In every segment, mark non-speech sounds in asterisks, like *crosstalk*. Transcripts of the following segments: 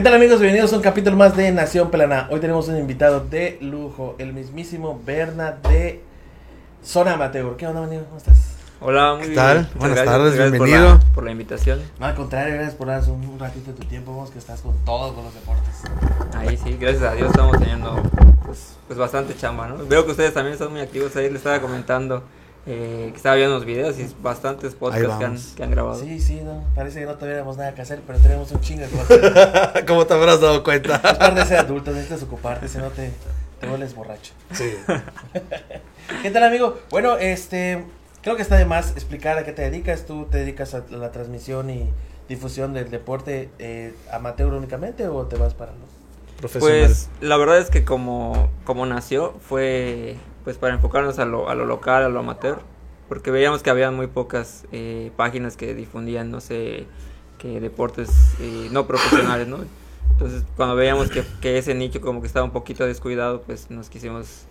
¿Qué tal amigos? Bienvenidos a un capítulo más de Nación Pelana. Hoy tenemos un invitado de lujo, el mismísimo Berna de Zona Amateur. ¿Qué onda, amigo? ¿Cómo estás? Hola, muy ¿Qué tal? bien. Muchas Buenas gracias, tardes, gracias bienvenido. Por la, por la invitación. No, al contrario, gracias por darnos un, un ratito de tu tiempo. Vemos que estás con todos con los deportes. Ahí sí, gracias a Dios estamos teniendo pues, pues bastante chamba, ¿no? Veo que ustedes también están muy activos. Ahí les estaba comentando eh, que estaba viendo los videos y bastantes podcasts que han, vamos. que han grabado. Sí, sí, no. Parece que no tuviéramos nada que hacer, pero tenemos un chingo de cosas. *laughs* ¿Cómo te habrás dado cuenta? *laughs* Es parte de ser adulto, necesitas ocuparte, si no te, te vuelves borracho. Sí. *laughs* ¿Qué tal, amigo? Bueno, este, creo que está de más explicar a qué te dedicas. ¿Tú te dedicas a la transmisión y difusión del deporte eh, amateur únicamente o te vas para los... Profesional. Pues la verdad es que como, como nació fue pues para enfocarnos a lo, a lo local, a lo amateur, porque veíamos que había muy pocas eh, páginas que difundían, no sé, que deportes eh, no profesionales, ¿no? Entonces cuando veíamos que, que ese nicho como que estaba un poquito descuidado, pues nos quisimos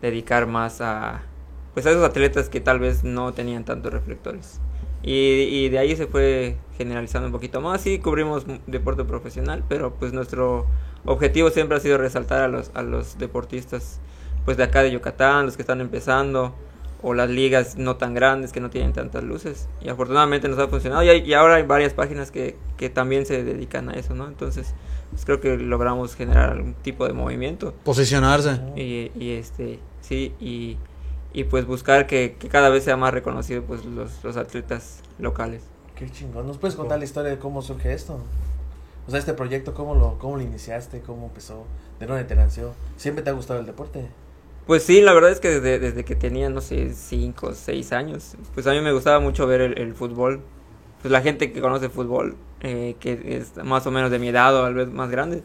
dedicar más a pues a esos atletas que tal vez no tenían tantos reflectores. Y, y de ahí se fue generalizando un poquito más. Sí, cubrimos deporte profesional, pero pues nuestro objetivo siempre ha sido resaltar a los, a los deportistas pues de acá de Yucatán, los que están empezando, o las ligas no tan grandes que no tienen tantas luces. Y afortunadamente nos ha funcionado. Y, hay- y ahora hay varias páginas que, que también se dedican a eso, ¿no? Entonces, pues creo que logramos generar algún tipo de movimiento. Posicionarse. Y, y este, sí, y, y pues buscar que, que cada vez sea más reconocido pues los, los atletas locales. Qué chingón. ¿Nos puedes contar la historia de cómo surge esto? O sea, este proyecto, ¿cómo lo, cómo lo iniciaste? ¿Cómo empezó? ¿De dónde te nació? ¿Siempre te ha gustado el deporte? Pues sí, la verdad es que desde, desde que tenía, no sé, 5 o 6 años, pues a mí me gustaba mucho ver el, el fútbol. Pues la gente que conoce fútbol, eh, que es más o menos de mi edad o tal vez más grande,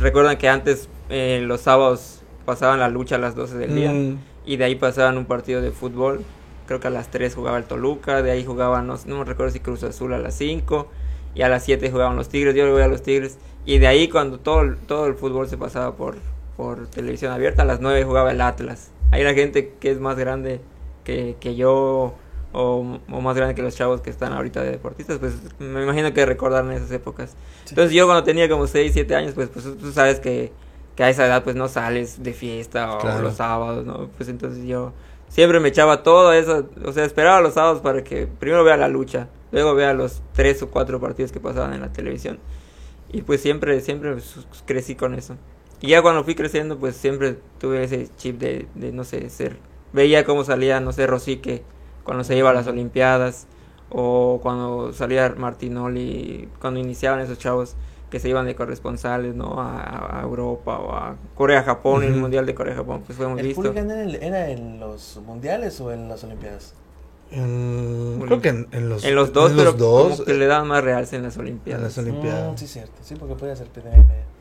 recuerdan que antes eh, los sábados pasaban la lucha a las 12 del día Mm, y de ahí pasaban un partido de fútbol. Creo que a las 3 jugaba el Toluca, de ahí jugaban, no, no me recuerdo si Cruz Azul a las 5 y a las 7 jugaban los Tigres, yo le voy a los Tigres. Y de ahí cuando todo, todo el fútbol se pasaba por, por televisión abierta, a las 9 jugaba el Atlas. Ahí la gente que es más grande que, que yo o, o más grande que los chavos que están ahorita de deportistas, pues me imagino que recordaron esas épocas. Entonces yo cuando tenía como 6, 7 años, pues, pues tú sabes que, que a esa edad pues no sales de fiesta o Claro. los sábados, ¿no? Pues entonces yo siempre me echaba todo eso, o sea, esperaba los sábados para que primero vea la lucha, luego vea los tres o cuatro partidos que pasaban en la televisión. Y pues siempre, siempre pues, crecí con eso. Y ya cuando fui creciendo, pues siempre tuve ese chip de, de no sé, ser... Veía cómo salía, no sé, Rosique cuando se iba a las Olimpiadas, o cuando salía Martinoli, cuando iniciaban esos chavos que se iban de corresponsales, ¿no? A, a Europa o a Corea, Japón, el. Mundial de Corea, Japón, pues fue muy ¿El visto. hooligan era, en- era en los mundiales o en las olimpiadas? en- creo que en, en los, En los dos, en pero los dos, como que le daban más realce en las en Olimpiadas. las Olimpiadas. Mm, sí, cierto. Sí, porque podía ser.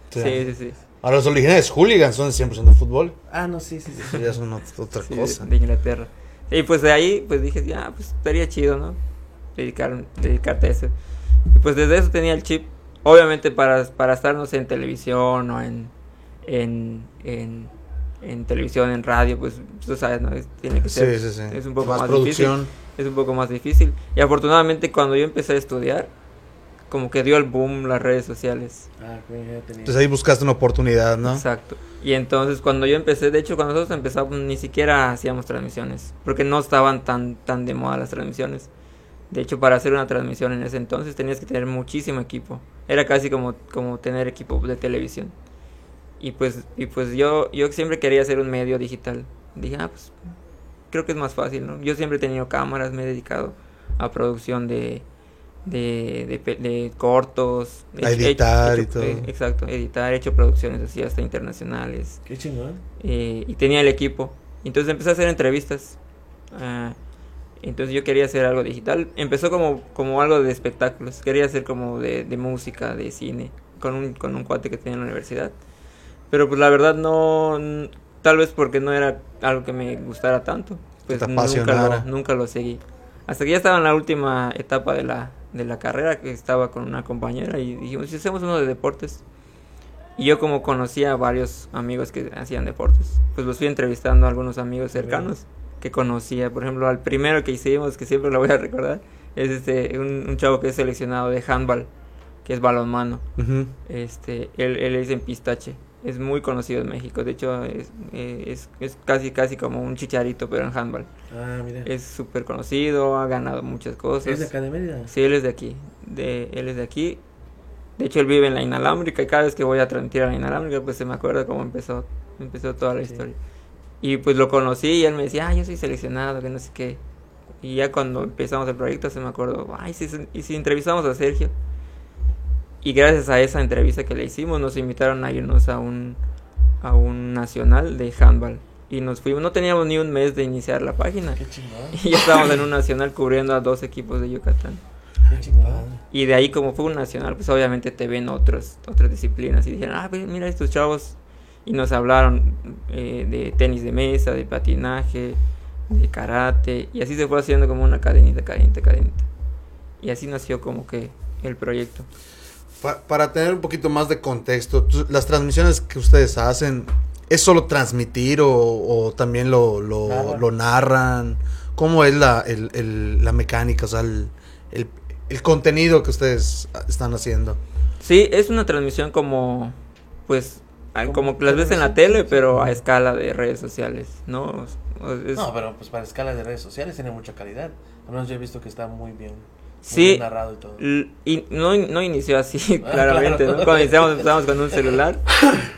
Sí. Sí, sí, sí. Ahora los originales hooligans son 100% de fútbol. Ah, no, sí, sí, sí. Eso ya es una- otra Sí, cosa. de Inglaterra. Y pues de ahí, pues dije, ya, pues estaría chido, ¿no? Dedicar, dedicarte a eso. Y pues desde eso tenía el chip. Obviamente para, para estar, no sé, en televisión o en, en, en, en televisión, en radio, pues tú sabes, ¿no? Es- tiene que ser, Sí, sí, sí. es un poco más, más, producción. difícil. Es un poco más difícil. Y afortunadamente cuando yo empecé a estudiar, como que dio el boom las redes sociales. Ah, tenía. Entonces ahí buscaste una oportunidad, ¿no? Exacto. Y entonces cuando yo empecé, de hecho cuando nosotros empezamos ni siquiera hacíamos transmisiones, porque no estaban tan tan de moda las transmisiones. De hecho, para hacer una transmisión en ese entonces tenías que tener muchísimo equipo. Era casi como como tener equipo de televisión. Y pues y pues yo yo siempre quería hacer un medio digital. Dije, "Ah, pues creo que es más fácil, ¿no? Yo siempre he tenido cámaras, me he dedicado a producción de de, de, de cortos, A editar y todo. eh, exacto, editar, he hecho producciones así hasta internacionales Qué chingón. eh, y tenía el equipo. Entonces empecé a hacer entrevistas. ah, entonces yo quería hacer algo digital. Empezó como, como algo de espectáculos. Quería hacer como de, de música, de cine, con un, con un cuate que tenía en la universidad. Pero pues la verdad no, tal vez porque no era algo que me gustara tanto. Pues nunca lo, nunca lo seguí. Hasta que ya estaba en la última etapa de la, de la carrera, que estaba con una compañera y dijimos, si hacemos uno de deportes. Y yo como conocía a varios amigos que hacían deportes, pues los fui entrevistando a algunos amigos cercanos que conocía. Por ejemplo, al primero que hicimos, que siempre lo voy a recordar, es este un, un chavo que es seleccionado de handball que es balonmano. Este, él, él es en pistache. Es muy conocido en México. De hecho, es, eh, es, es casi, casi como un chicharito, pero en handball. Ah, mira. Es súper conocido, ha ganado muchas cosas. ¿Es de acá de Mérida? Sí, él es de aquí. De, él es de aquí. De hecho, él vive en la inalámbrica y cada vez que voy a transmitir a la inalámbrica, pues se me acuerda cómo empezó, empezó toda la Sí. historia. Y pues lo conocí y él me decía, ah, yo soy seleccionado, que no sé qué. Y ya cuando empezamos el proyecto se me acordó, ay, si, y si entrevistamos a Sergio. Y gracias a esa entrevista que le hicimos, nos invitaron a irnos a un, a un nacional de handball. Y nos fuimos, no teníamos ni un mes de iniciar la página. Qué. *laughs* Y ya estábamos en un nacional cubriendo a dos equipos de Yucatán. Qué. Y de ahí como fue un nacional, pues obviamente te ven otros, otras disciplinas y dijeron, ah, ve, mira estos chavos. Y nos hablaron eh, de tenis de mesa, de patinaje, de karate. Y así se fue haciendo como una cadenita, cadenita, cadenita. Y así nació como que el proyecto. Pa- para tener un poquito más de contexto, las transmisiones que ustedes hacen, ¿es solo transmitir o, o también lo, lo, Narran. lo narran? ¿Cómo es la, el- el- la mecánica, o sea, el, el- el contenido que ustedes están haciendo? Sí, es una transmisión como, pues, como las ves en la tele, pero a escala de redes sociales, ¿no? Es- No, pero pues para escala de redes sociales tiene mucha calidad. Al menos yo he visto que está muy bien, Sí. narrado y todo. L- Y no, no inició así, Ah, *laughs* *laughs* claramente, claro. ¿no? Cuando iniciamos empezamos con un celular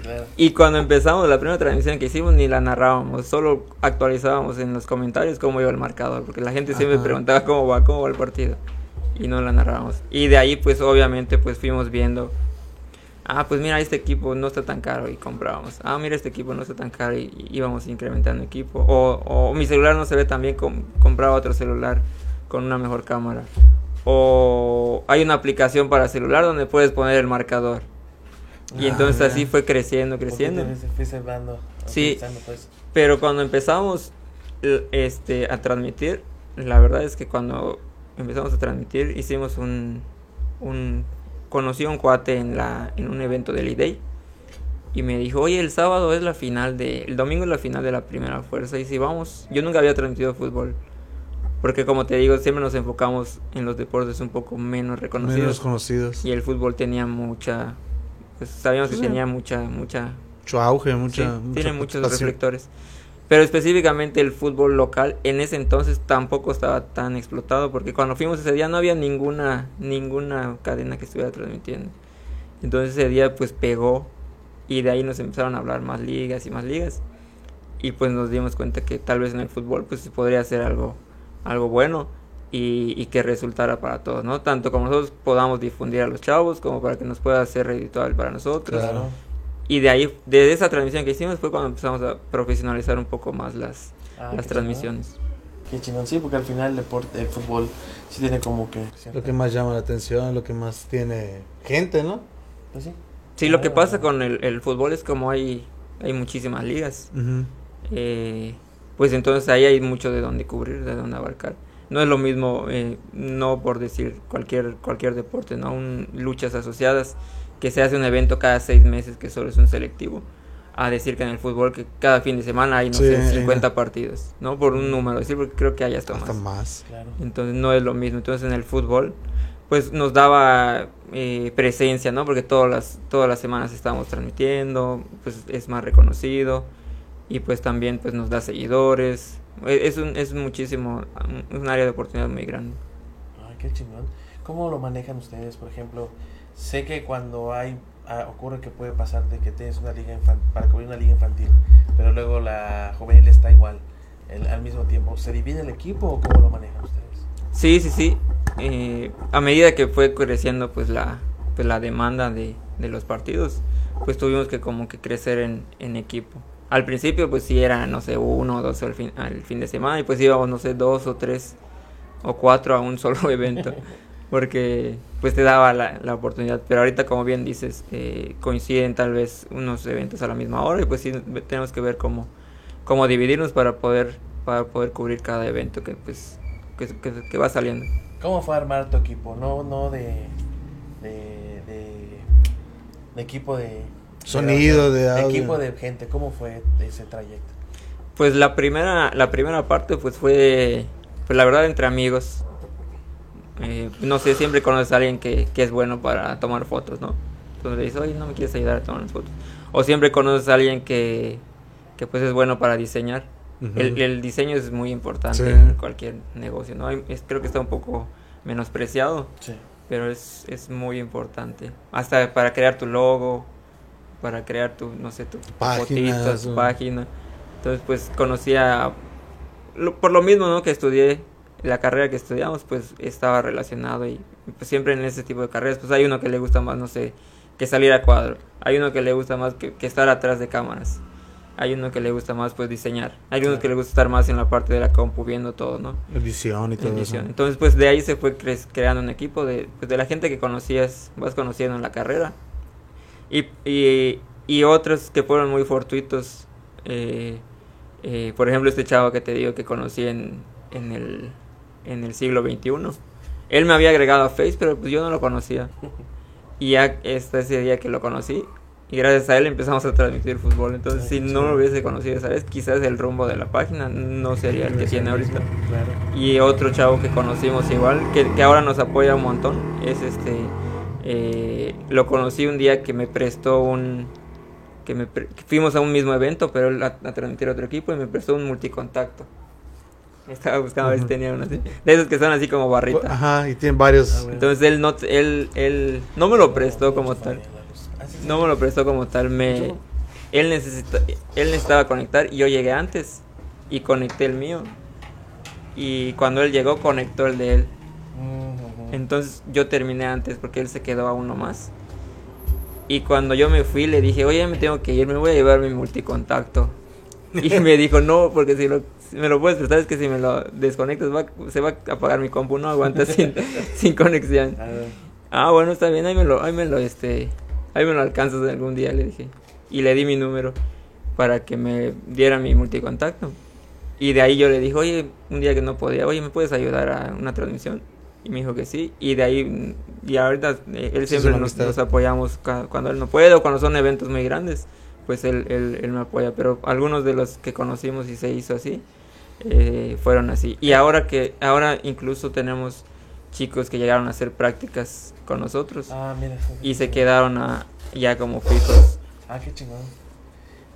Claro. y cuando empezamos la primera transmisión que hicimos ni la narrábamos, solo actualizábamos en los comentarios cómo iba el marcador, porque la gente siempre Ajá. preguntaba cómo va, cómo va el partido y no la narrábamos. Y de ahí pues obviamente pues fuimos viendo, ah pues mira este equipo no está tan caro y comprábamos, ah mira este equipo no está tan caro y, y íbamos incrementando equipo, o, o mi celular no se ve tan bien, com- compraba otro celular con una mejor cámara. O hay una aplicación para celular donde puedes poner el marcador. Y Ah, entonces mira. así fue creciendo, creciendo. Sí. pues. Pero cuando empezamos este, a transmitir, la verdad es que cuando empezamos a transmitir hicimos un... un conocí a un cuate en, la, en un evento del IDEI y me dijo, oye, el sábado es la final de... El domingo es la final de la primera fuerza y si vamos, yo nunca había transmitido fútbol. Porque como te digo, siempre nos enfocamos en los deportes un poco menos reconocidos. Menos conocidos. Y el fútbol tenía mucha... Pues sabíamos que Sí. tenía mucha, mucha Mucho auge, mucha. Sí, mucha tiene muchos reflectores. Pero específicamente el fútbol local en ese entonces tampoco estaba tan explotado porque cuando fuimos ese día no había ninguna ninguna cadena que estuviera transmitiendo. Entonces ese día pues pegó y de ahí nos empezaron a hablar más ligas y más ligas y pues nos dimos cuenta que tal vez en el fútbol pues se podría hacer algo algo bueno y, y que resultara para todos, ¿no? Tanto como nosotros podamos difundir a los chavos como para que nos pueda ser redituable para nosotros. Claro. Y de ahí, de esa transmisión que hicimos fue cuando empezamos a profesionalizar un poco más las, Ah, las transmisiones. chingón. Qué chingón, sí, porque al final el deporte, el fútbol sí tiene como que... Lo que más llama la atención, lo que más tiene gente, ¿no? Pues sí. Sí, lo que Ah. pasa con el, el fútbol es como hay, hay muchísimas ligas, Ujú. eh, pues entonces ahí hay mucho de dónde cubrir, de dónde abarcar. No es lo mismo, eh, no por decir cualquier, cualquier deporte, ¿no? Un, luchas asociadas, que se hace un evento cada seis meses que solo es un selectivo, a decir que en el fútbol que cada fin de semana hay, no Sí. sé, 50 partidos, ¿no? Por un número, decir, porque creo que hay hasta, Hasta más. más. Claro. Entonces no es lo mismo. Entonces en el fútbol, pues nos daba eh, presencia, ¿no? Porque todas las, todas las semanas estábamos transmitiendo, pues es más reconocido y pues también pues nos da seguidores. E- Es, un, es muchísimo, un, un área de oportunidad muy grande. Ay, qué chingón. ¿Cómo lo manejan ustedes? Por ejemplo, sé que cuando hay ah, ocurre que puede pasar de que tienes una liga para cubrir una liga infantil, pero luego la juvenil está igual el- al mismo tiempo. ¿Se divide el equipo o cómo lo manejan ustedes? Sí, sí, sí. Eh, a medida que fue creciendo pues la, pues, la demanda de, de los partidos, pues tuvimos que como que crecer en, en equipo. Al principio pues sí era, no sé, uno o dos al fin, al fin de semana y pues íbamos, no sé, dos o tres o cuatro a un solo *laughs* evento. Porque pues te daba la, la oportunidad. Pero ahorita como bien dices, eh, coinciden tal vez unos eventos a la misma hora y pues sí tenemos que ver cómo, cómo dividirnos para poder, para poder cubrir cada evento que pues que, que- va saliendo. ¿Cómo fue armar tu equipo? No, no de, de, de equipo de... Sonido, de audio. equipo de gente. ¿Cómo fue ese trayecto? Pues la primera, la primera parte pues fue, pues la verdad entre amigos. eh, no sé, siempre conoces a alguien que, que es bueno para tomar fotos, ¿no? Entonces le dices, oye, no me quieres ayudar a tomar las fotos. O siempre conoces a alguien que, que pues es bueno para diseñar. El, el diseño es muy importante Sí. en cualquier negocio, ¿no? Es- creo que está un poco menospreciado, Sí. pero es, es muy importante. Hasta para crear tu logo, para crear tu, no sé, tu fotitos, tu página. Entonces, pues conocía, lo- por lo mismo, ¿no? Que estudié, la carrera que estudiamos, pues estaba relacionado y pues siempre en ese tipo de carreras, pues hay uno que le gusta más, no sé, que salir a cuadro. Hay uno que le gusta más que, que estar atrás de cámaras. Hay uno que le gusta más, pues, diseñar. Hay uno que le gusta estar más en la parte de la compu viendo todo, ¿no? Edición y todo Edición. eso. Entonces, pues de ahí se fue cre- creando un equipo de, pues, de la gente que conocías, vas conociendo en la carrera. Y, y, y otros que fueron muy fortuitos. eh, eh, por ejemplo, este chavo que te digo que conocí en, en, el, en el siglo XXI. Él me había agregado a Face, pero pues yo no lo conocía. Y ya hasta ese día que lo conocí, y gracias a él empezamos a transmitir fútbol. Entonces, Ay, si no lo hubiese conocido esa vez, quizás el rumbo de la página no sería el que tiene ahorita. Claro. Y otro chavo que conocimos igual, que, que ahora nos apoya un montón, es este, eh, lo conocí un día que me prestó un, que me pre- que fuimos a un mismo evento, pero él a, a transmitir a otro equipo y me prestó un multicontacto. Estaba buscando a ver si tenía uno así, de esos que son así como barrita. Ajá, y tienen varios. Ah, bueno. Entonces él no, él, él no me lo prestó como tal, no me lo prestó como tal, me, él necesita, él necesitaba conectar y yo llegué antes y conecté el mío. Y cuando él llegó conectó el de él. Entonces yo terminé antes porque él se quedó a uno más. Y cuando yo me fui le dije, oye, me tengo que ir, me voy a llevar mi multicontacto. Y *laughs* me dijo, no, porque si, lo, si me lo puedes prestar es que si me lo desconectas va- se va a apagar mi compu, no aguanta sin, *laughs* sin conexión. Ah, bueno, está bien, ahí me lo, ahí me lo, este, ahí me lo alcanzas algún día, le dije. Y le di mi número para que me diera mi multicontacto. Y de ahí yo le dije, oye, un día que no podía, oye, ¿me puedes ayudar a una transmisión? Y me dijo que sí. Y de ahí, y ahorita eh, él siempre nos, apoyamos cuando él no puede o cuando son eventos muy grandes, pues él, él, él me apoya. Pero algunos de los que conocimos y se hizo así, eh, fueron así. Y ahora que, ahora incluso tenemos chicos que llegaron a hacer prácticas con nosotros Ah, mira. y se quedaron a, ya como fijos. Ah, qué chingón.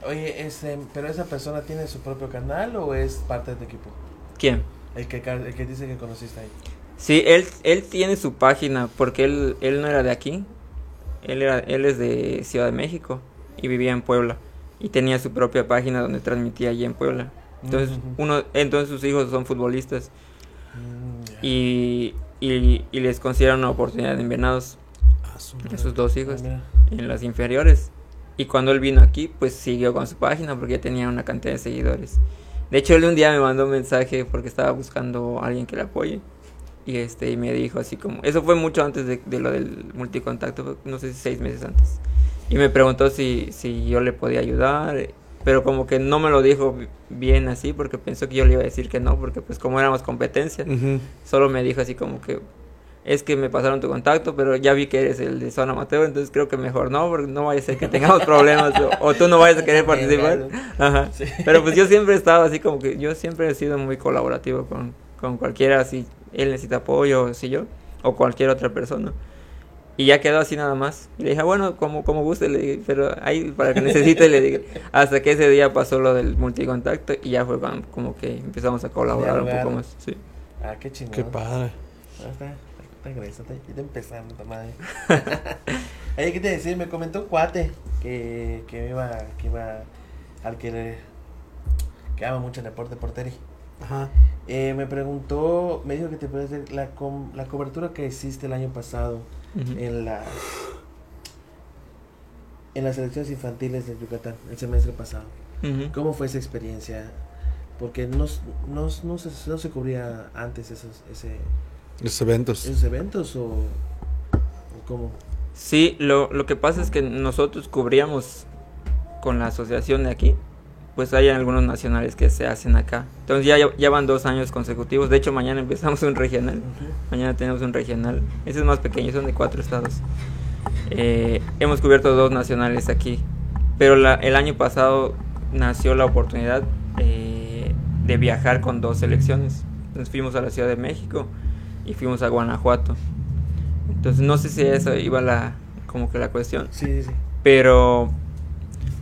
Oye, este, pero esa persona tiene su propio canal o es parte de tu equipo? ¿Quién? El que, el que dice que conociste ahí. Sí, él, él tiene su página porque él, él no era de aquí. Él, era, él es de Ciudad de México y vivía en Puebla. Y tenía su propia página donde transmitía allí en Puebla. Entonces, Ujú. uno, entonces sus hijos son futbolistas Mm, y, y, y les consideran una oportunidad en Venados a sus dos hijos mira. en las inferiores. Y cuando él vino aquí, pues siguió con su página porque ya tenía una cantidad de seguidores. De hecho, él un día me mandó un mensaje porque estaba buscando a alguien que le apoye. Y este y me dijo así como... Eso fue mucho antes de, de lo del multicontacto, no sé si seis meses antes. Y me preguntó si, si yo le podía ayudar. Pero como que no me lo dijo bi- bien así porque pensó que yo le iba a decir que no. Porque pues como éramos competencia, Ujú. solo me dijo así como que... Es que me pasaron tu contacto, pero ya vi que eres el de Zona Mateo, entonces creo que mejor no, porque no vaya a ser que tengamos problemas o, o tú no vayas a querer *laughs* participar. Ajá. Sí. Pero pues yo siempre he estado así como que yo siempre he sido muy colaborativo con, con cualquiera, si él necesita apoyo, o si yo, o cualquier otra persona. Y ya quedó así nada más. Y le dije, "Ah, bueno, como, como guste, le dije, pero ahí para que necesite, le dije. Hasta que ese día pasó lo del multicontacto y ya fue cuando como que empezamos a colaborar un poco más. Sí. Ah, qué chingón. Qué padre. Ah, está, está grueso, está, está empezando, madre. *laughs* Oye, ¿qué te decía? Me comentó un cuate que, que iba, que iba al que le, que ama mucho el deporte porteri. Ajá. Eh, me preguntó, me dijo que te puede hacer la, com- la cobertura que hiciste el año pasado en la en las selecciones infantiles de Yucatán, el semestre pasado. ¿Cómo fue esa experiencia? Porque no, no, no, se, no se cubría antes esos, ese, Los eventos. esos eventos o, o cómo. Sí, lo, lo que pasa es que nosotros cubríamos con la asociación de aquí, pues hay algunos nacionales que se hacen acá. Entonces ya, ya van dos años consecutivos. De hecho, mañana empezamos un regional. Mañana tenemos un regional. Ese es más pequeño, son de cuatro estados. Eh, hemos cubierto dos nacionales aquí. Pero la- el año pasado nació la oportunidad eh, de viajar con dos selecciones. Entonces fuimos a la Ciudad de México y fuimos a Guanajuato. Entonces no sé si eso iba la como que la cuestión. Sí, sí. Pero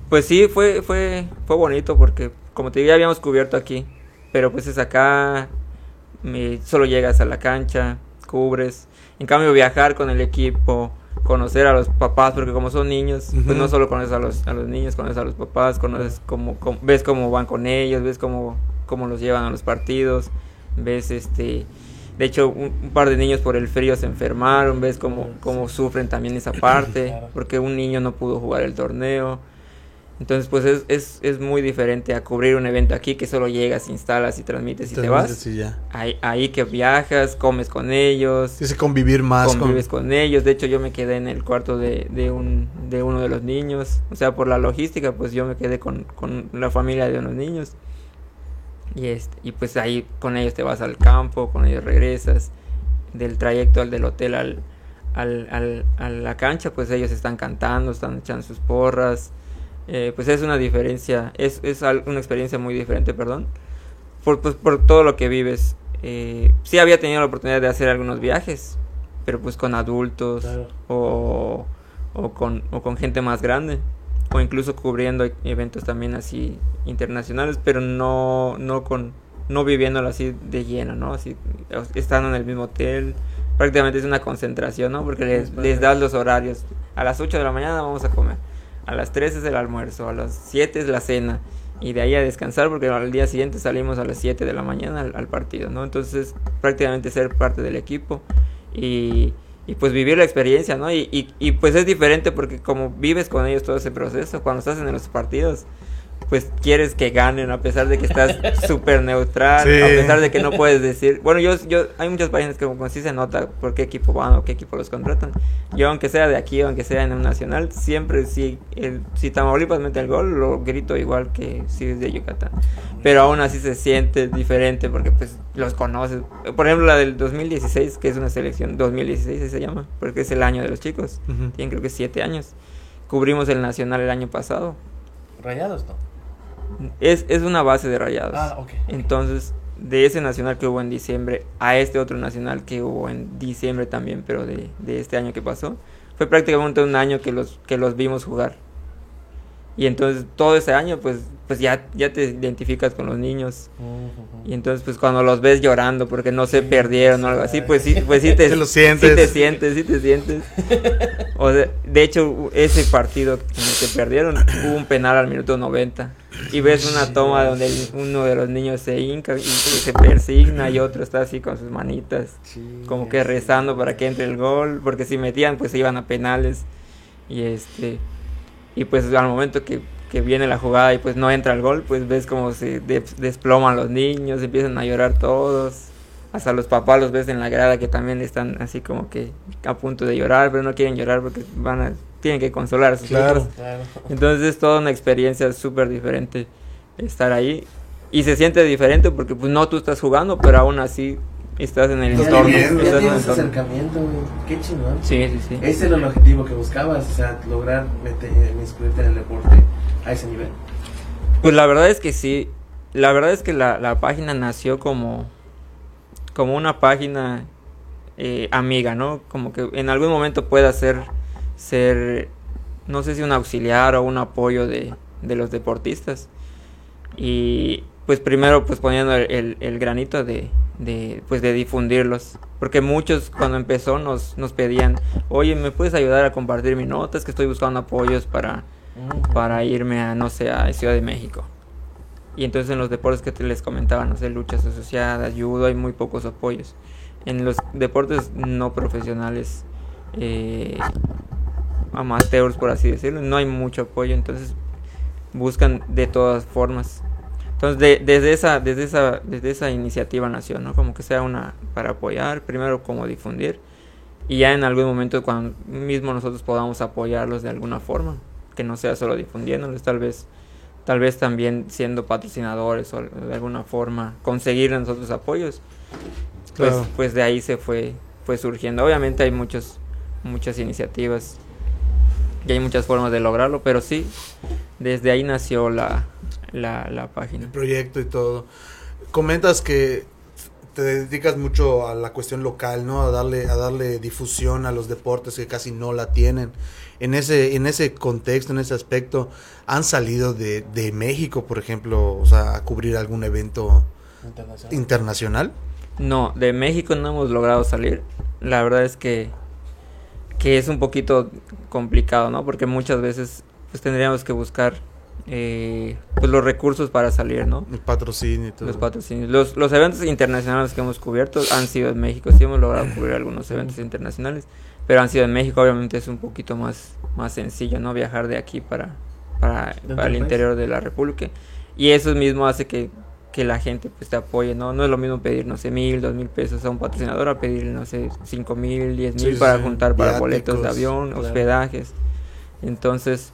pues sí fue fue fue bonito porque como te digo ya habíamos cubierto aquí, pero pues es acá me- solo llegas a la cancha, cubres. En cambio viajar con el equipo, conocer a los papás porque como son niños, pues no solo conoces a los a los niños, conoces a los papás, conoces cómo, cómo- ves cómo van con ellos, ves cómo cómo los llevan a los partidos, ves este de hecho, un, un par de niños por el frío se enfermaron, ves cómo, cómo sufren también esa parte, porque un niño no pudo jugar el torneo. Entonces, pues es, es, es muy diferente a cubrir un evento aquí que solo llegas, instalas y transmites y te vas. Ya. Ahí, ahí que viajas, comes con ellos, que convivir más con... convives con ellos. De hecho, yo me quedé en el cuarto de, de, un, de uno de los niños. O sea, por la logística, pues yo me quedé con, con la familia de unos niños. Y, este, y pues ahí con ellos te vas al campo, con ellos regresas. Del trayecto al del hotel al, al, al- a la cancha, pues ellos están cantando, están echando sus porras. Eh, pues es una diferencia, es, es una experiencia muy diferente, perdón. Por, pues, por todo lo que vives. Eh, sí había tenido la oportunidad de hacer algunos viajes, pero pues con adultos Claro. o, o, con, o con gente más grande. O incluso cubriendo e- eventos también así internacionales, pero no, no con no viviéndolo así de lleno, ¿no? Así, estando en el mismo hotel. Prácticamente es una concentración, ¿no? Porque les, les das los horarios. A las 8 de la mañana vamos a comer. A las 3 es el almuerzo. A las 7 es la cena. Y de ahí a descansar porque al día siguiente salimos a las 7 de la mañana al, al partido, ¿no? Entonces prácticamente ser parte del equipo y, y pues vivir la experiencia, ¿no? Y, y, y, pues es diferente porque como vives con ellos todo ese proceso, cuando estás en los partidos, pues quieres que ganen a pesar de que estás *laughs* súper neutral, Sí. a pesar de que no puedes decir, bueno, yo, yo hay muchas páginas que como sí se nota por qué equipo van o qué equipo los contratan. Yo aunque sea de aquí, aunque sea en un nacional, siempre si el, si Tamaulipas mete el gol, lo grito igual que si es de Yucatán. Pero aún así se siente diferente porque pues los conoces. Por ejemplo, la del 2016, que es una selección 2016 así se llama, porque es el año de los chicos. Ujú. Tienen creo que siete años. Cubrimos el nacional el año pasado. Rayados, ¿no? Es, es una base de rayados. Ah, ok. Entonces, de ese nacional que hubo en diciembre a este otro nacional que hubo en diciembre también, pero de, de este año que pasó, fue prácticamente un año que los, que los vimos jugar. Y entonces todo ese año, pues, pues ya, ya te identificas con los niños. Ujú. Y entonces, pues cuando los ves llorando porque no se Sí, perdieron o algo así, pues sí, pues sí *laughs* te, lo sientes. Sí te sientes, sí te sientes. O de, de hecho, ese partido en el que perdieron, hubo un penal al minuto 90. Y ves una toma donde uno de los niños se hinca y se persigna y otro está así con sus manitas, como que rezando para que entre el gol, porque si metían, pues se iban a penales. Y este y pues al momento que, que viene la jugada y pues no entra el gol, pues ves como se de- desploman los niños, empiezan a llorar todos. Hasta los papás los ves en la grada que también están así como que a punto de llorar, pero no quieren llorar porque van a, tienen que consolar a sus Claro. hijos. *laughs* Claro. Entonces es toda una experiencia súper diferente estar ahí. Y se siente diferente porque pues no tú estás jugando, pero aún así estás en el Estás entorno. Ya estás en el entorno. acercamiento, güey. Qué chingón. Sí, sí, sí. Ese era el objetivo que buscabas, o sea, lograr meter, inscribirte en el deporte a ese nivel. Pues la verdad es que sí. La verdad es que la, la página nació como, como una página eh, amiga, ¿no? Como que en algún momento pueda ser, ser, no sé si un auxiliar o un apoyo de, de los deportistas. Y pues primero pues poniendo el, el- el granito de, de, pues de difundirlos. Porque muchos cuando empezó nos, nos pedían, oye, ¿me puedes ayudar a compartir mi nota? Es que estoy buscando apoyos para, para irme a, no sé, a Ciudad de México. Y entonces en los deportes que te les comentaba, no sé, luchas asociadas, judo, hay muy pocos apoyos. En los deportes no profesionales, eh, amateurs por así decirlo, no hay mucho apoyo, entonces buscan de todas formas. Entonces de- desde esa, desde esa, desde esa iniciativa nació, ¿no? Como que sea una para apoyar, primero como difundir, y ya en algún momento cuando mismo nosotros podamos apoyarlos de alguna forma, que no sea solo difundiéndolos, tal vez tal vez también siendo patrocinadores o de alguna forma conseguir nosotros apoyos pues Claro. pues de ahí se fue fue surgiendo obviamente hay muchos muchas iniciativas y hay muchas formas de lograrlo pero sí desde ahí nació la la, la página el proyecto y todo. Comentas que te dedicas mucho a la cuestión local, ¿no? A darle, a darle difusión a los deportes que casi no la tienen. En ese, en ese contexto, en ese aspecto, han salido de, de México, por ejemplo, o sea, a cubrir algún evento Internacional. internacional. No, de México no hemos logrado salir. La verdad es que, que es un poquito complicado, ¿no? Porque muchas veces pues tendríamos que buscar eh, pues los recursos para salir, ¿no? El patrocinio y todo. Los patrocinios. Los, los eventos internacionales que hemos cubierto han sido en México. Sí hemos logrado cubrir algunos eventos internacionales, pero han sido en México. Obviamente es un poquito más, más sencillo, ¿no? Viajar de aquí para, para, ¿Dentro para el país? interior de la República. Y eso mismo hace que, que la gente pues te apoye, ¿no? No es lo mismo pedir, no sé, mil, dos mil pesos a un patrocinador a pedir, no sé, cinco mil, diez mil Sí, para sí, juntar para boletos de avión, claro. hospedajes. Entonces,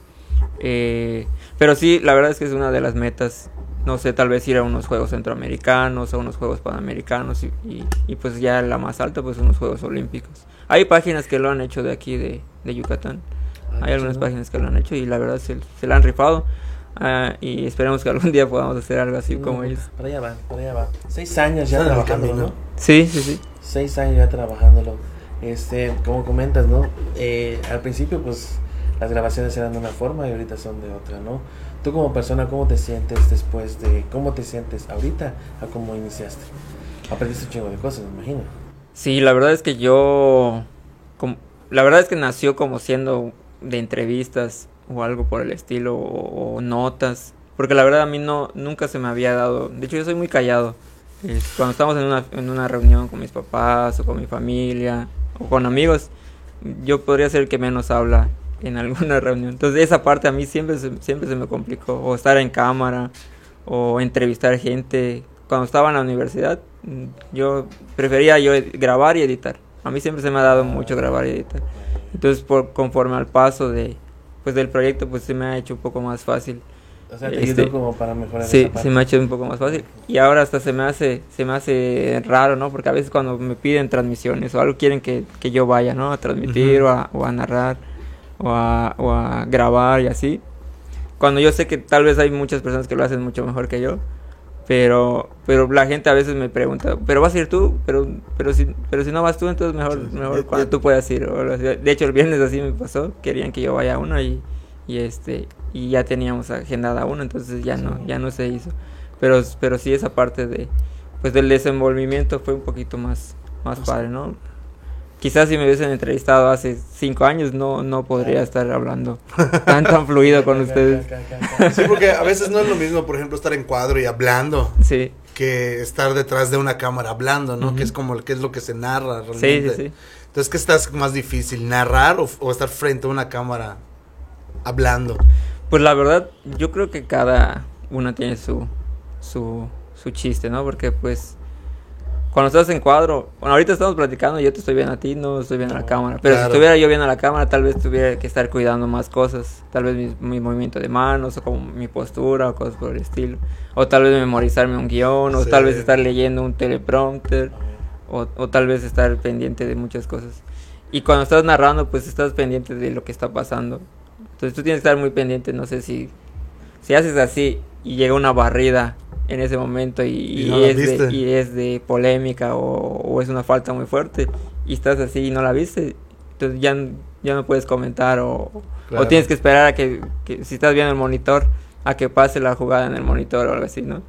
eh, pero sí, la verdad es que es una de las metas. No sé, tal vez ir a unos juegos centroamericanos, a unos juegos panamericanos y, y- y, pues ya la más alta, pues unos juegos olímpicos. Hay páginas que lo han hecho de aquí, de, de Yucatán. Ah, Hay algunas páginas que lo han hecho y la verdad se, se la han rifado. Ah, y esperemos que algún día podamos hacer algo así No, como ellos. Para allá va, para allá va. Seis años ya camino. ¿no? Sí, sí, sí. Seis años ya trabajándolo. Este, como comentas, ¿no? Eh, al principio, pues, las grabaciones eran de una forma y ahorita son de otra, ¿no? Tú como persona, ¿cómo te sientes después de... ¿Cómo te sientes ahorita a cómo iniciaste? Aprendiste un chingo de cosas, me imagino. Sí, la verdad es que yo, com- la verdad es que nació como siendo de entrevistas o algo por el estilo o, o notas, porque la verdad a mí no nunca se me había dado. De hecho yo soy muy callado. Cuando estamos en una, en una reunión con mis papás o con mi familia o con amigos, yo podría ser el que menos habla en *laughs* alguna reunión. Entonces esa parte a mí siempre siempre se me complicó. O estar en cámara o entrevistar gente. Cuando estaba en la universidad, mm, yo prefería yo grabar y editar. A mí siempre se me ha dado mucho grabar y editar. Entonces, por, conforme al paso de, pues, del proyecto, pues se me ha hecho un poco más fácil. O sea, te Este, como para mejorar Sí, se me ha hecho un poco más fácil. Y ahora hasta se me hace, se me hace raro, ¿no? Porque a veces cuando me piden transmisiones o algo quieren que, que yo vaya, ¿no? A transmitir o, a, o a narrar o a, o a grabar y así. Cuando yo sé que tal vez hay muchas personas que lo hacen mucho mejor que yo. Pero, pero la gente a veces me pregunta, ¿pero vas a ir tú? Pero, pero, si, pero si no vas tú, entonces mejor, Sí, mejor Eh, cuando eh. tú puedas ir. De hecho, el viernes así me pasó. Querían que yo vaya a una y, y este y ya teníamos agendada una, entonces ya no, ya no se hizo. Pero, pero sí esa parte de pues del desenvolvimiento fue un poquito más, más padre, ¿no? Quizás si me hubiesen entrevistado hace cinco años no, no podría estar hablando *laughs* tan tan fluido con ustedes. Sí, porque a veces no es lo mismo, por ejemplo, estar en cuadro y hablando Sí, que estar detrás de una cámara hablando, ¿no? Que es como el que es lo que se narra sí, realmente. sí, sí. Entonces, ¿qué estás más difícil? ¿Narrar o, o estar frente a una cámara hablando? Pues la verdad, yo creo que cada una tiene su, su, su chiste, ¿no? Porque pues cuando estás en cuadro, bueno, ahorita estamos platicando, yo te estoy viendo a ti, no estoy viendo a la cámara. Pero Claro. si estuviera yo viendo a la cámara, tal vez tuviera que estar cuidando más cosas. Tal vez mi, mi movimiento de manos, o como mi postura, o cosas por el estilo. O tal vez memorizarme un guion, o Sí. tal vez estar leyendo un teleprompter. O, o tal vez estar pendiente de muchas cosas. Y cuando estás narrando, pues estás pendiente de lo que está pasando. Entonces tú tienes que estar muy pendiente, no sé si, si haces así y llega una barrida en ese momento y, Y y no es, de, y es de polémica o, o es una falta muy fuerte y estás así y no la viste, entonces ya, ya no puedes comentar o, Claro. o tienes que esperar a que, que si estás viendo el monitor, a que pase la jugada en el monitor o algo así, ¿no?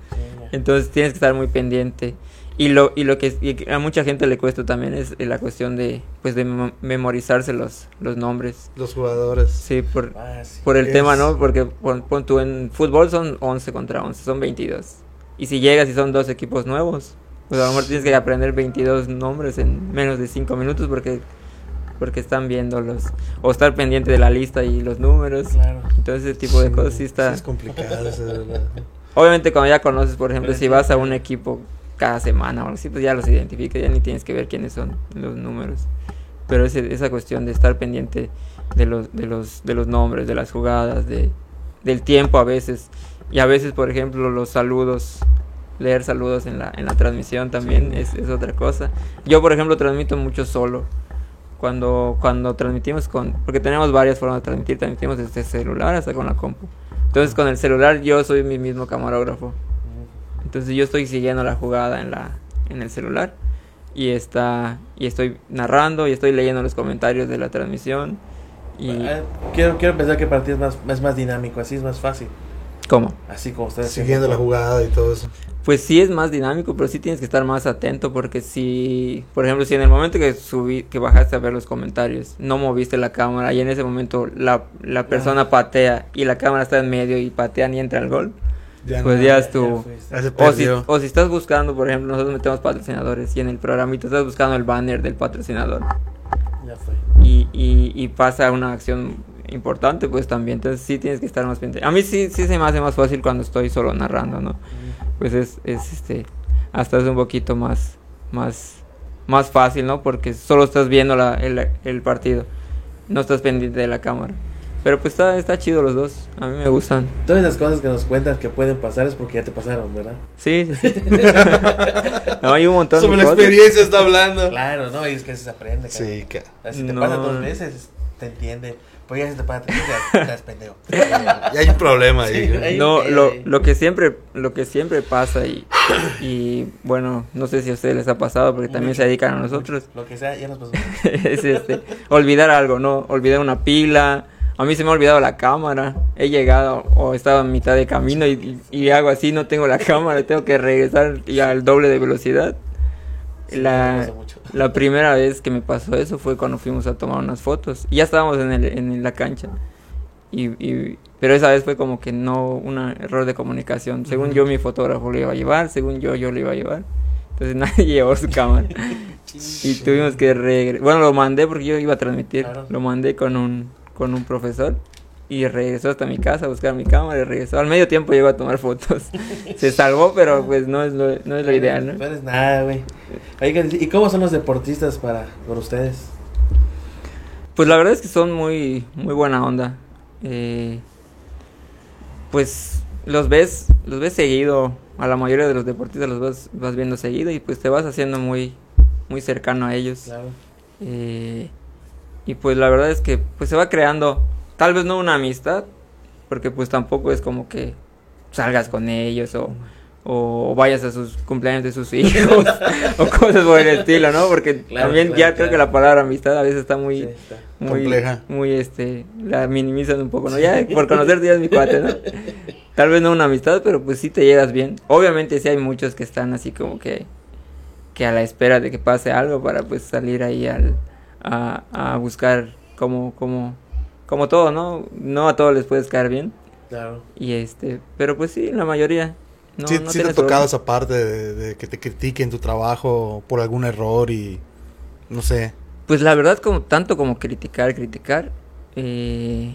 Entonces tienes que estar muy pendiente. Y lo, y lo que y a mucha gente le cuesta también es la cuestión de, pues de memo- memorizarse los, los nombres. Los jugadores. Sí, por, Ah, sí. por el Es- tema, ¿no? Porque pon, pon tú en fútbol son 11 contra 11, son 22. Y si llegas y son dos equipos nuevos, pues a lo mejor tienes que aprender 22 nombres en menos de 5 minutos porque porque están viendo los o estar pendiente de la lista y los números. Claro. Entonces ese tipo de cosas sí está es complicado, eso de verdad. Obviamente cuando ya conoces, por ejemplo, si vas a un equipo cada semana o algo así, pues ya los identificas, ya ni tienes que ver quiénes son los números. Pero ese- esa cuestión de estar pendiente de los, de los, de los nombres, de las jugadas, de, del tiempo a veces. Y a veces, por ejemplo, los saludos, leer saludos en la, en la transmisión también Sí. es, es otra cosa. Yo, por ejemplo, transmito mucho solo. Cuando, cuando transmitimos con... Porque tenemos varias formas de transmitir. Transmitimos desde celular hasta con la compu. Entonces con el celular yo soy mi mismo camarógrafo. Entonces yo estoy siguiendo la jugada en la, en el celular y está y estoy narrando y estoy leyendo los comentarios de la transmisión y Ah, Quiero, quiero pensar que para ti es más, es más dinámico, así es más fácil. Cómo Así como ustedes. Siguiendo la jugada y todo eso. pues sí es más dinámico pero sí tienes que estar más atento porque si por ejemplo si en el momento que subí que bajaste a ver los comentarios no moviste la cámara y en ese momento la, la persona patea y la cámara está en medio y patean y entra el gol Ya pues no- ya es tu fuiste. ya se O si, o si estás buscando, por ejemplo, nosotros metemos patrocinadores y en el programita estás buscando el banner del patrocinador Ya fue. y, y, y pasa una acción importante, pues también, entonces sí tienes que estar más pendiente. A mí sí, sí se me hace más fácil cuando estoy solo narrando, ¿no? Pues es, es este, hasta es un poquito más, más, más fácil, ¿no? Porque solo estás viendo la, el, el partido, no estás pendiente de la cámara. Pero pues está, está chido los dos, a mí me gustan. Todas esas cosas que nos cuentas que pueden pasar es porque ya te pasaron, ¿verdad? Sí, sí, sí. *laughs* no, hay un montón Sobre de la cosas. experiencia está hablando. Claro, ¿no? Y es que se aprende. cara. Sí, ca- Si te No. pasa dos veces, te entiende. Pues si te estás pendejo. *laughs* ya hay un problema ahí. Sí, No, lo, lo que siempre, lo que siempre pasa y, y bueno, no sé si a ustedes les ha pasado porque también se dedican a nosotros, Lo que sea, ya nos pasó. *laughs* es este, olvidar algo, ¿no? Olvidar una pila, a mí se me ha olvidado la cámara, he llegado o estaba a mitad de camino y, y hago así, no tengo la *laughs* cámara, tengo que regresar y al doble de velocidad. La. La primera vez que me pasó eso fue cuando fuimos a tomar unas fotos. Y ya estábamos en, el, en la cancha. Y, y- pero esa vez fue como que no un error de comunicación. Según yo, mi fotógrafo lo iba a llevar. Según yo, yo lo iba a llevar. Entonces *laughs* nadie llevó su cámara. y tuvimos que regresar. Bueno, lo mandé porque yo iba a transmitir. Claro. Lo mandé con un, con un profesor. Y regresó hasta mi casa a buscar mi cámara y regresó. Al medio tiempo llegó a tomar fotos. *laughs* Se salvó, pero pues no es lo, no es lo ideal, ¿no? No eres nada, güey. Oigan, ¿y cómo son los deportistas para por ustedes? Pues la verdad es que son muy, muy buena onda. Eh, pues los ves, los ves seguido. A la mayoría de los deportistas los vas, vas viendo seguido y pues te vas haciendo muy, muy cercano a ellos. Claro. Eh, y pues la verdad es que pues se va creando, tal vez no una amistad, porque pues tampoco es como que salgas con ellos o, o vayas a sus cumpleaños de sus hijos *laughs* o cosas por el estilo, ¿no? Porque Claro, también claro, ya creo que la palabra amistad a veces está muy Sí, está. muy Compleja. muy este la minimizan un poco no ya por conocerte ya es mi cuate no tal vez no una amistad pero pues sí te llevas bien obviamente sí hay muchos que están así como que que a la espera de que pase algo para pues salir ahí al a, a buscar como como como todo no no a todos les puedes caer bien Claro. y este pero pues sí la mayoría no, sí, no sí te ha tocado esa parte de, de que te critiquen tu trabajo por algún error y no sé. Pues la verdad, como tanto como criticar, criticar, eh,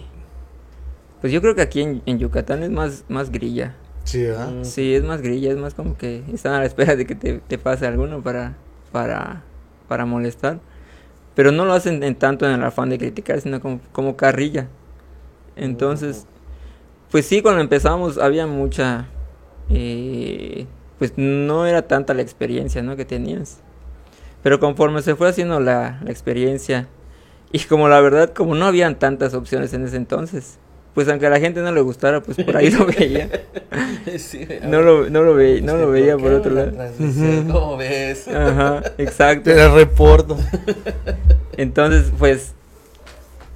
pues yo creo que aquí en, en Yucatán es más, más grilla. Sí, ¿verdad? Mm. Sí, es más grilla, es más como que están a la espera de que te, te pase alguno para, para, para molestar. Pero no lo hacen en tanto en el afán de criticar, sino como, como carrilla. Entonces, pues sí, cuando empezamos había mucha, eh, pues no era tanta la experiencia, ¿no? Que tenías. Pero conforme se fue haciendo la, la experiencia, y como la verdad, como no habían tantas opciones en ese entonces, pues aunque a la gente no le gustara, pues por ahí lo veía. *laughs* Sí. No lo, no lo, veía, no lo veía ¿por otro la lado. ¿Cómo ves? Ajá, exacto. Te reporto. *laughs* Entonces, pues,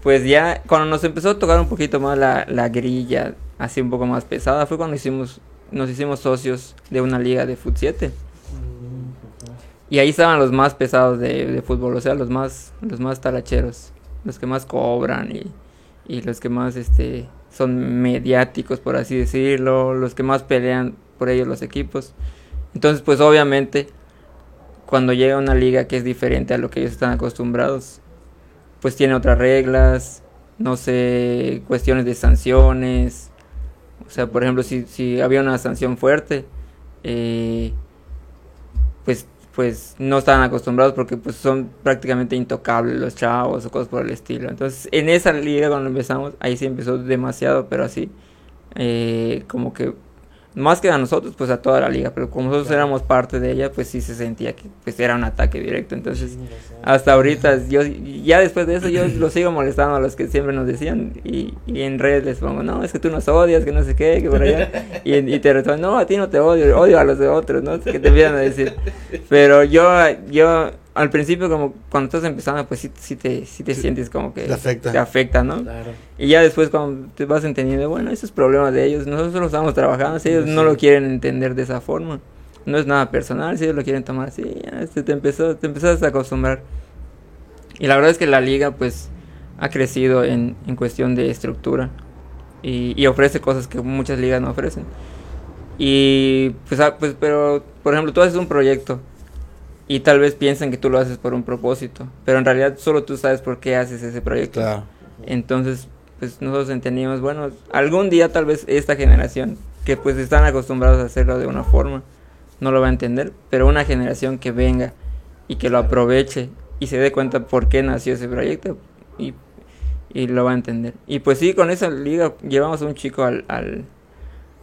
pues ya cuando nos empezó a tocar un poquito más la, la grilla, así un poco más pesada, fue cuando hicimos, nos hicimos socios de una liga de Fut 7. Y ahí estaban los más pesados de, de fútbol, o sea, los más, los más talacheros, los que más cobran y, y los que más este son mediáticos, por así decirlo, los que más pelean por ellos los equipos. Entonces, pues obviamente, cuando llega una liga que es diferente a lo que ellos están acostumbrados, pues tiene otras reglas, no sé, cuestiones de sanciones. O sea, por ejemplo, si, si había una sanción fuerte, eh, pues pues no estaban acostumbrados porque pues son prácticamente intocables los chavos o cosas por el estilo. Entonces, en esa liga cuando empezamos, ahí sí empezó demasiado, pero así, eh, como que más que a nosotros, pues a toda la liga, pero como nosotros éramos parte de ella, pues sí se sentía que pues era un ataque directo, entonces hasta ahorita yo ya después de eso yo *clears throat* lo sigo molestando a los que siempre nos decían y, y en redes les pongo, no, es que tú nos odias, que no sé qué, que por allá, *laughs* y, y te responden, no, a ti no te odio, odio a los de otros, ¿no? Que te empiezan a decir, pero yo, yo al principio como cuando estás empezando pues sí, sí te, sí te sientes como que Te afecta. te afecta, ¿no? Claro. Y ya después cuando te vas entendiendo, bueno, esos problemas de ellos, nosotros lo estamos trabajando, si ellos no lo quieren entender de esa forma, no es nada personal, si ellos lo quieren tomar así, ya este, te empezó, te empezaste a acostumbrar. Y la verdad es que la liga pues ha crecido en, en cuestión de estructura y, y ofrece cosas que muchas ligas no ofrecen. Y pues, ah, pues, pero, por ejemplo, tú haces un proyecto y tal vez piensan que tú lo haces por un propósito, pero en realidad solo tú sabes por qué haces ese proyecto. Claro. Entonces, pues nosotros entendíamos, bueno, algún día tal vez esta generación, que pues están acostumbrados a hacerlo de una forma, no lo va a entender, pero una generación que venga y que lo aproveche y se dé cuenta por qué nació ese proyecto y, y lo va a entender. Y pues sí, con esa liga llevamos a un chico al... al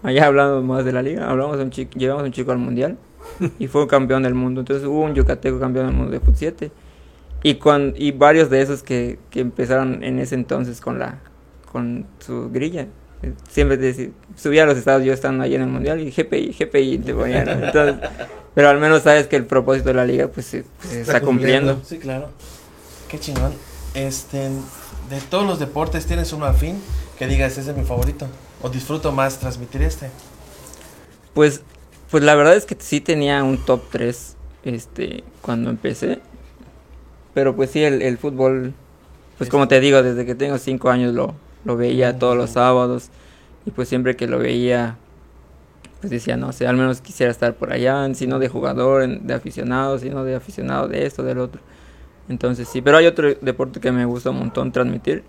allá hablando más de la liga, hablamos a un chico, llevamos a un chico al mundial y fue campeón del mundo. Entonces hubo un yucateco campeón del mundo de fut 7 y con y varios de esos que, que empezaron en ese entonces con la con su grilla. Eh, Siempre te subía a los estados yo estando ahí en el mundial y GPI, GPI te ponían. Entonces, pero al menos sabes que el propósito de la liga pues se, pues, se está, cumpliendo. Sí, claro. Qué chingón. Este, de todos los deportes, ¿tienes uno afín que digas, ese es mi favorito? ¿O disfruto más transmitir este? Pues pues la verdad es que sí tenía un top 3 este cuando empecé. Pero pues sí el, el fútbol pues como te digo, desde que tengo 5 años lo lo veía todos los sábados y pues siempre que lo veía pues decía, no sé, al menos quisiera estar por allá, si no de jugador, de aficionado, si no de aficionado de esto, del otro. Entonces sí, pero hay otro deporte que me gusta un montón transmitir,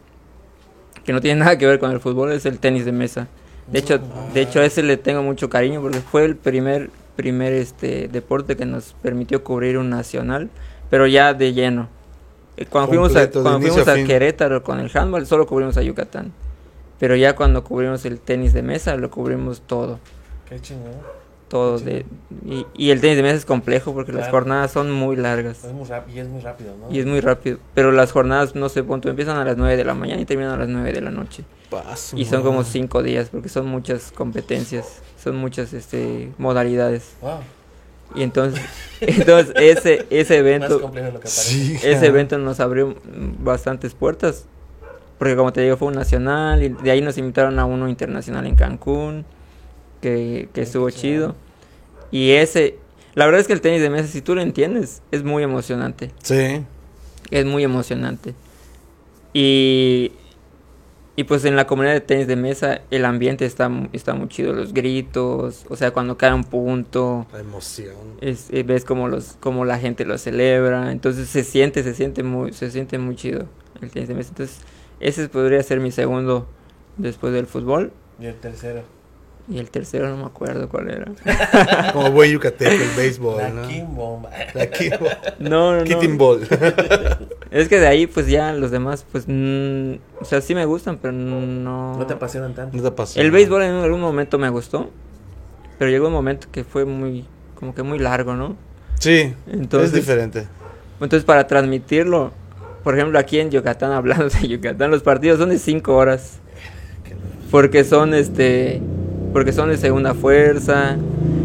que no tiene nada que ver con el fútbol, es el tenis de mesa. De hecho, de hecho a ese le tengo mucho cariño porque fue el primer primer este deporte que nos permitió cubrir un nacional, pero ya de lleno. Eh, Cuando fuimos a, cuando fuimos a a. Querétaro con el handball solo cubrimos a Yucatán. Pero ya cuando cubrimos el tenis de mesa lo cubrimos todo, Qué chingón. Todo de y, y el tenis de mesa es complejo porque las jornadas son muy largas. Es muy y es muy rápido, ¿no? Y es muy rápido, pero las jornadas, no sé, punto, empiezan a las 9 de la mañana y terminan a las 9 de la noche. Paso, Y son como madre. 5 días, porque son muchas competencias, son muchas este modalidades. Wow. Y entonces, *laughs* entonces ese, ese evento. Sí. ese evento nos abrió bastantes puertas. Porque como te digo, fue un nacional y de ahí nos invitaron a uno internacional en Cancún, que, que estuvo chido. Y ese, la verdad es que el tenis de mesa, si tú lo entiendes, es muy emocionante. Sí. Es muy emocionante. Y, y pues en la comunidad de tenis de mesa el ambiente está, mu- está muy chido, los gritos, o sea, cuando cae un punto, La emoción. es, eh, ves como los como la gente lo celebra, entonces se siente, se siente muy se siente muy chido el tenis de mesa. Entonces, ese podría ser mi segundo después del fútbol Y el tercero. Y el tercero no me acuerdo cuál era. *laughs* Como buen yucateco, el béisbol, La ¿no? King Bomb. La King No, no, Kicking no. Ball. *laughs* Es que de ahí pues ya los demás pues mm, o sea, sí me gustan, pero no No te apasionan tanto. No te pasó. El béisbol en algún momento me gustó, pero llegó un momento que fue muy, como que muy largo, ¿no? Sí. Entonces- es diferente. Entonces para transmitirlo, por ejemplo aquí en Yucatán, *laughs* hablando de Yucatán, los partidos son de 5 horas, porque son este, porque son de segunda fuerza,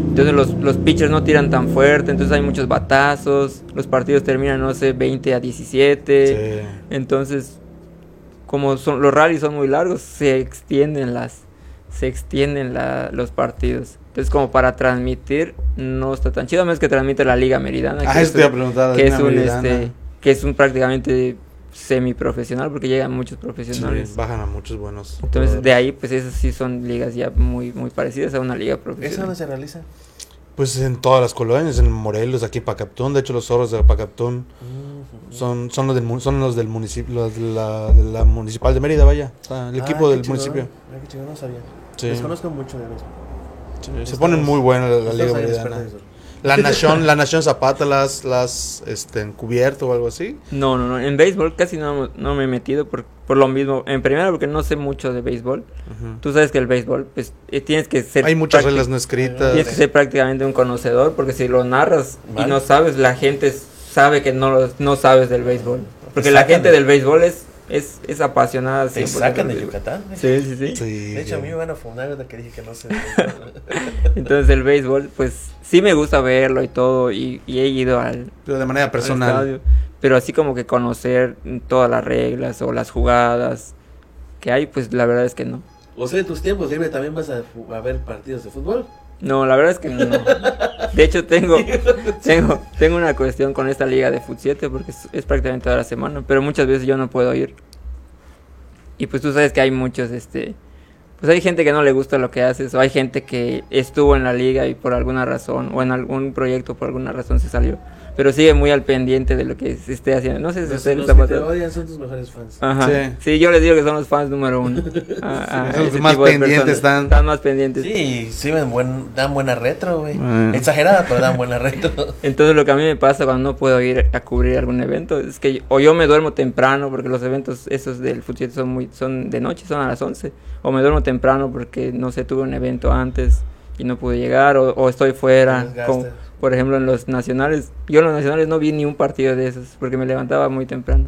entonces los, los pitchers no tiran tan fuerte, entonces hay muchos batazos, los partidos terminan, no sé, 20 a 17. Sí. Entonces, como son, los rallies son muy largos, se extienden las se extienden la- los partidos. Entonces, como para transmitir, no está tan chido, a menos que transmite la Liga Meridana, Ah, que, es, a que es un este que es un prácticamente semiprofesional porque llegan muchos Sí, profesionales. bajan a muchos buenos. Entonces, de ahí pues esas sí son ligas ya muy muy parecidas a una liga ¿Eso dónde profesional. se realiza? Pues en todas las colonias, en Morelos, aquí en Pacaptún. De hecho, los zorros de Pacaptún son, son, los, del, son los del municipio, los de la, de la municipal de Mérida, vaya. O sea, el Ah, equipo qué del chingón. municipio. Ah, qué chingón, no sabía. Sí. Desconozco mucho de eso. Se ponen muy buenas la, la Liga Meridana. La Nación, la Nación Zapata las, las este, encubierto o algo así. No, no, no. En béisbol casi no, no me he metido por, por lo mismo. En primera porque no sé mucho de béisbol. Tú sabes que el béisbol, pues eh, tienes que ser... Hay muchas reglas no escritas. Tienes que ser prácticamente un conocedor porque si lo narras Vale. y no sabes, la gente sabe que no, lo- no sabes del béisbol. Porque la gente de- del béisbol es, es, es apasionada. Te 100% sacan de. Yucatán. ¿eh? Sí, sí, sí. Sí, De hecho, a mí me van a fundar ahorita que dije que no sé. *laughs* Entonces el béisbol, pues sí me gusta verlo y todo. Y, y he ido al, Pero de manera al personal. estadio, pero así como que conocer todas las reglas o las jugadas que hay, pues la verdad es que no. o sea, en tus tiempos libre también vas a, a ver partidos de fútbol. No, la verdad es que no. De hecho, tengo, tengo, tengo una cuestión con esta liga de Foot 7 porque es, es prácticamente toda la semana, pero muchas veces yo no puedo ir. Y pues tú sabes que hay muchos, este, pues hay gente que no le gusta lo que haces, o hay gente que estuvo en la liga y por alguna razón, o en algún proyecto por alguna razón se salió, pero sigue muy al pendiente de lo que se esté haciendo. No sé si a Los, usted los que te odian son tus mejores fans. Ajá. Sí. Sí. yo les digo que son los fans número uno. *laughs* A- a Son los ese más pendientes están. Están más pendientes. Sí, sí, buen, dan buena retro, güey. Ah. Exagerada, pero dan buena retro. *laughs* Entonces lo que a mí me pasa cuando no puedo ir a cubrir algún evento es que o yo me duermo temprano porque los eventos esos del fútbol son muy son de noche, son a las 11, o me duermo temprano porque no sé, tuve un evento antes y no pude llegar o, o estoy fuera, como, por ejemplo en los nacionales, yo en los nacionales no vi ni un partido de esos porque me levantaba muy temprano.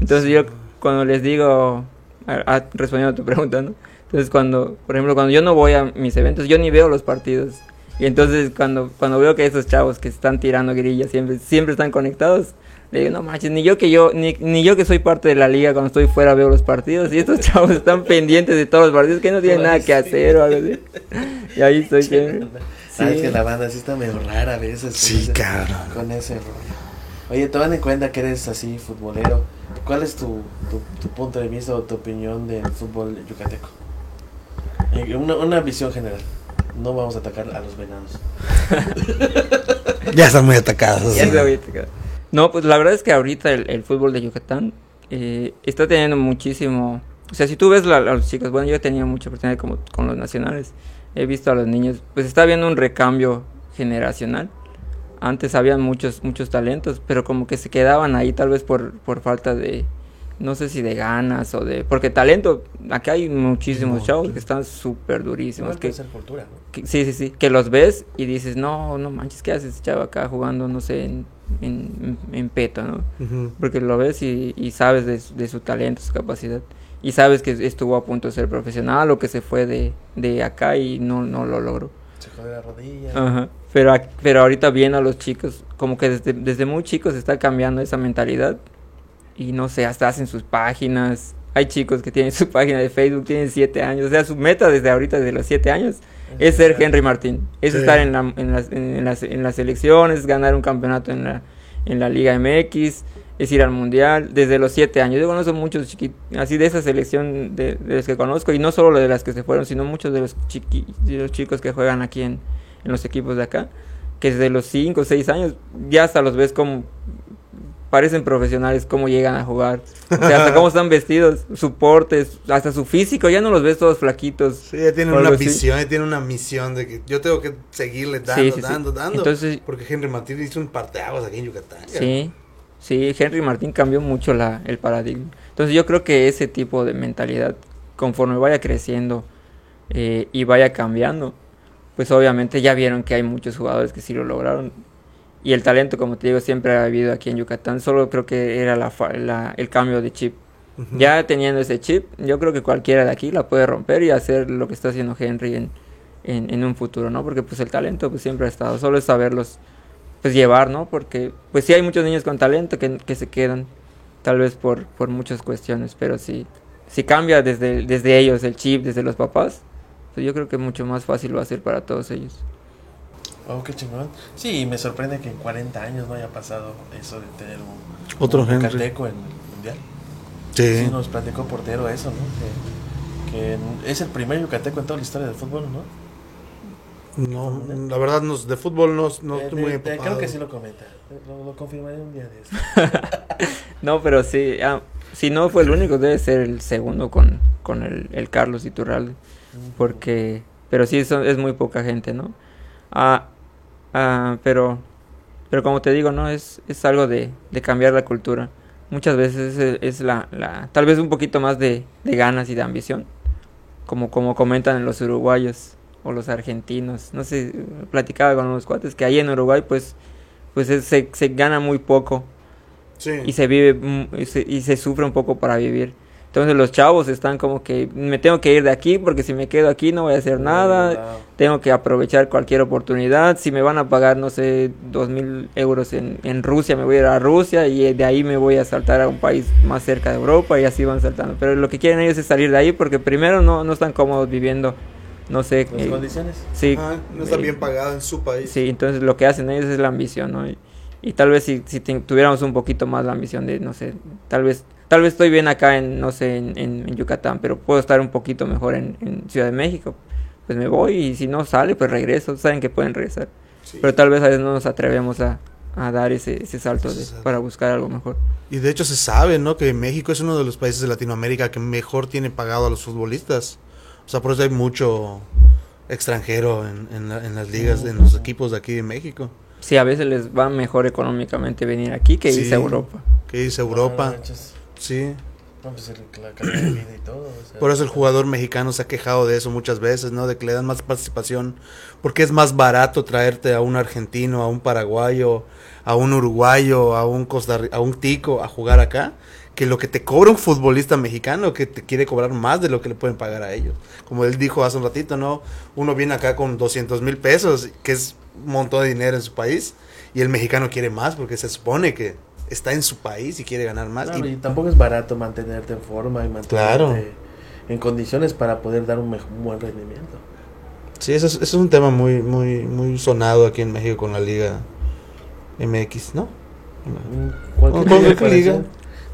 Entonces yo cuando les digo a- a- respondiendo a tu *laughs* pregunta, ¿no? Entonces cuando, por ejemplo, cuando yo no voy a mis eventos, yo ni veo los partidos. Y entonces cuando, cuando veo que esos chavos que están tirando grillas siempre, siempre están conectados, le digo, no manches, ni yo que yo, ni, ni yo que soy parte de la liga cuando estoy fuera veo los partidos. Y estos *laughs* chavos están pendientes de todos los partidos que no tienen nada que hacer o algo así. Y ahí estoy. Sabes Sí. que la banda sí está medio rara a veces. con Sí, ese- cabrón. Con ese rollo. Oye, tomando en cuenta que eres así futbolero, ¿cuál es tu, tu, tu punto de vista o tu opinión del fútbol yucateco? Eh, Una, una visión general. No vamos a atacar a los venados. *laughs* Ya están muy atacados. Ya se había tocado. No, pues la verdad es que ahorita el, el fútbol de Yucatán eh, está teniendo muchísimo... O sea, si tú ves la- a los chicos, bueno, yo he tenido mucha oportunidad como con los nacionales, he visto a los niños, pues está habiendo un recambio generacional. Antes habían muchos muchos talentos, pero como que se quedaban ahí tal vez por, por falta de, no sé si de ganas o de... Porque talento, acá hay muchísimos chavos que están súper durísimos. Que, cultura, ¿no? que- sí, sí, sí. Que los ves y dices, no, no manches, ¿qué haces, chavo, acá jugando, no sé, en, en, en peto, ¿no? Porque lo ves y, y sabes de, su- de su talento, su capacidad. Y sabes que estuvo a punto de ser profesional o que se fue de, de acá y no, no lo logró. Se jode la rodilla. Ajá. Pero, pero ahorita viendo a los chicos, como que desde, desde muy chicos está cambiando esa mentalidad. Y no sé, hasta hacen sus páginas. Hay chicos que tienen su *laughs* página de Facebook, tienen siete años. O sea, su meta desde ahorita, desde los siete años, es ser Henry Martín. Es Sí. estar en, la, en, las, en, las, en las selecciones, ganar un campeonato en la, en la Liga MX, es ir al Mundial. Desde los siete años. Yo conozco muchos chiquitos, así de esa selección de, de los que conozco. Y no solo de las que se fueron, sino muchos de los, chiqui, de los chicos que juegan aquí en, en los equipos de acá. Que desde los 5 o 6 años ya hasta los ves como parecen profesionales, cómo llegan a jugar. O sea, hasta cómo están vestidos, su portes, hasta su físico, ya no los ves todos flaquitos. Sí, ya tienen una visión, ya tienen una misión de que yo tengo que seguirle dando, Sí, sí, sí. dando, dando. Entonces- porque Henry Martín hizo un parteaguas aquí en Yucatán. Sí, sí, Henry Martín cambió mucho la, el paradigma. Entonces yo creo que ese tipo de mentalidad, conforme vaya creciendo eh, y vaya cambiando, pues obviamente ya vieron que hay muchos jugadores que sí lo lograron. Y el talento, como te digo, siempre ha habido aquí en Yucatán. Solo creo que era la, la- el cambio de chip. Ya teniendo ese chip, yo creo que cualquiera de aquí la puede romper y hacer lo que está haciendo Henry en, en, en un futuro, ¿no? Porque pues el talento pues siempre ha estado, solo es saberlos pues llevar, ¿no? Porque pues sí hay muchos niños con talento que, que se quedan, tal vez por, por muchas cuestiones, pero si, si cambia desde, desde ellos el chip, desde los papás, pues yo creo que mucho más fácil va a ser para todos ellos. Oh, qué chingón. Sí, me sorprende que en 40 años no haya pasado eso de tener un, Otro un Henry. yucateco en el mundial. Sí. Sí, nos platicó Portero eso, ¿no? Que, que es el primer yucateco en toda la historia del fútbol, ¿no? No, la verdad, no, de fútbol no, no Eh, estoy de- muy de- empapado. creo que sí lo comenta. Lo, lo confirmaré un día de eso. *laughs* No, pero sí, ah, si no fue el único, debe ser el segundo con, con el, el Carlos Iturralde. Porque, pero sí, son- es muy poca gente, ¿no? Ah, Ah, pero, pero como te digo, ¿no? Es, es algo de, de cambiar la cultura. Muchas veces es, es la, la, tal vez un poquito más de, de ganas y de ambición. Como, como comentan los uruguayos o los argentinos. No sé, platicaba con unos cuates que ahí en Uruguay pues, pues es- se, se gana muy poco Sí. y se vive y se, y se sufre un poco para vivir. Entonces los chavos están como que me tengo que ir de aquí porque si me quedo aquí no voy a hacer nada. Tengo que aprovechar cualquier oportunidad. Si me van a pagar, no sé, dos mil euros en, en Rusia, me voy a ir a Rusia y de ahí me voy a saltar a un país más cerca de Europa y así van saltando. Pero lo que quieren ellos es salir de ahí porque primero no, no están cómodos viviendo, no sé. Las eh, condiciones. sí, Ajá, no está eh, bien pagado en su país. Sí, entonces lo que hacen ellos es la ambición, ¿no? Y, y tal vez si, si te- tuviéramos un poquito más la ambición de, no sé, tal vez tal vez estoy bien acá en, no sé, en, en- en Yucatán, pero puedo estar un poquito mejor en, en Ciudad de México. Pues me voy y si no sale, pues regreso. Saben que pueden regresar. Sí. Pero tal vez a veces no nos atrevemos a, a dar ese, ese salto de- para buscar algo mejor. Y de hecho se sabe, ¿no? Que México es uno de los países de Latinoamérica que mejor tiene pagado a los futbolistas. O sea, por eso hay mucho extranjero en, en la- en las ligas, en los equipos de aquí de México. Sí, a veces les va mejor económicamente venir aquí que Sí. irse a Europa. Que dice No Europa. Sí. No, pues el- la calidad de vida y todo. o sea. Por eso el jugador mexicano se ha quejado de eso muchas veces, ¿no? De que le dan más participación. Porque es más barato traerte a un argentino, a un paraguayo, a un uruguayo, a un Costa a un tico a jugar acá, que lo que te cobra un futbolista mexicano, que te quiere cobrar más de lo que le pueden pagar a ellos. Como él dijo hace un ratito, ¿no? Uno viene acá con 200 mil pesos, que es un montón de dinero en su país, y el mexicano quiere más porque se supone que está en su país y quiere ganar más. Claro, Y- y tampoco es barato mantenerte en forma y mantenerte Claro. en condiciones para poder dar un, mej- un buen rendimiento. Sí, eso es, eso es un tema muy, muy, muy sonado aquí en México con la Liga MX, ¿no? Mm, Cualquier comparación. liga.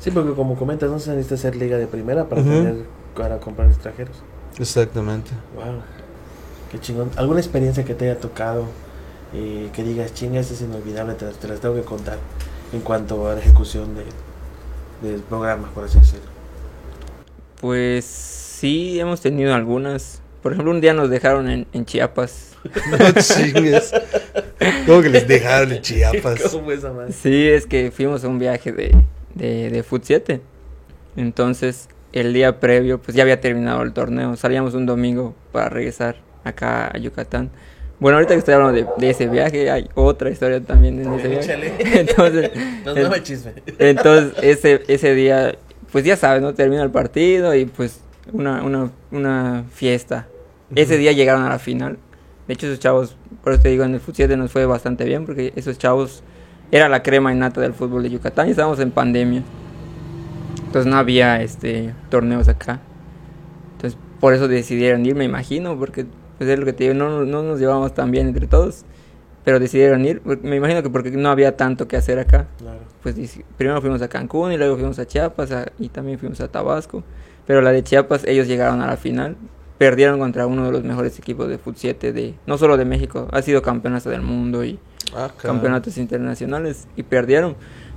Sí, porque como comentas, no se necesita ser liga de primera para Ujú. tener para comprar extranjeros. Exactamente. Wow, qué chingón. ¿Alguna experiencia que te haya tocado y que digas, chinga, esta es inolvidable, te las tengo que contar en cuanto a la ejecución de, del programa, por así decirlo? Pues sí, hemos tenido algunas. Por ejemplo, un día nos dejaron en, en Chiapas. No *laughs* chingues. ¿Cómo que les dejaron en Chiapas? *laughs* ¿Cómo esa madre? Sí, es que fuimos a un viaje de, de, de Foot 7. Entonces, el día previo, pues ya había terminado el torneo. Salíamos un domingo para regresar acá a Yucatán. Bueno, ahorita que estoy hablando de, de ese viaje, hay otra historia también en ese viaje. *laughs* Entonces, *laughs* No, en- no me chisme. entonces ese, ese día, pues ya sabes, ¿no? Termina el partido y pues una, una, una fiesta. Ese día llegaron a la final. De hecho, esos chavos, por eso te digo, en el fut 7 nos fue bastante bien porque esos chavos era la crema innata del fútbol de Yucatán y estábamos en pandemia. Entonces no había este torneos acá. Entonces por eso decidieron ir, me imagino, porque pues es lo que te digo, no, no nos llevamos tan bien entre todos. Pero decidieron ir, porque- me imagino que porque no había tanto que hacer acá Claro. pues primero fuimos a Cancún y luego fuimos a Chiapas a- y también fuimos a Tabasco. Pero la de Chiapas, ellos llegaron a la final. Perdieron contra uno de los mejores equipos de Fut 7 de, no solo de México, ha sido campeón hasta del mundo y Ah, campeonatos internacionales y perdieron.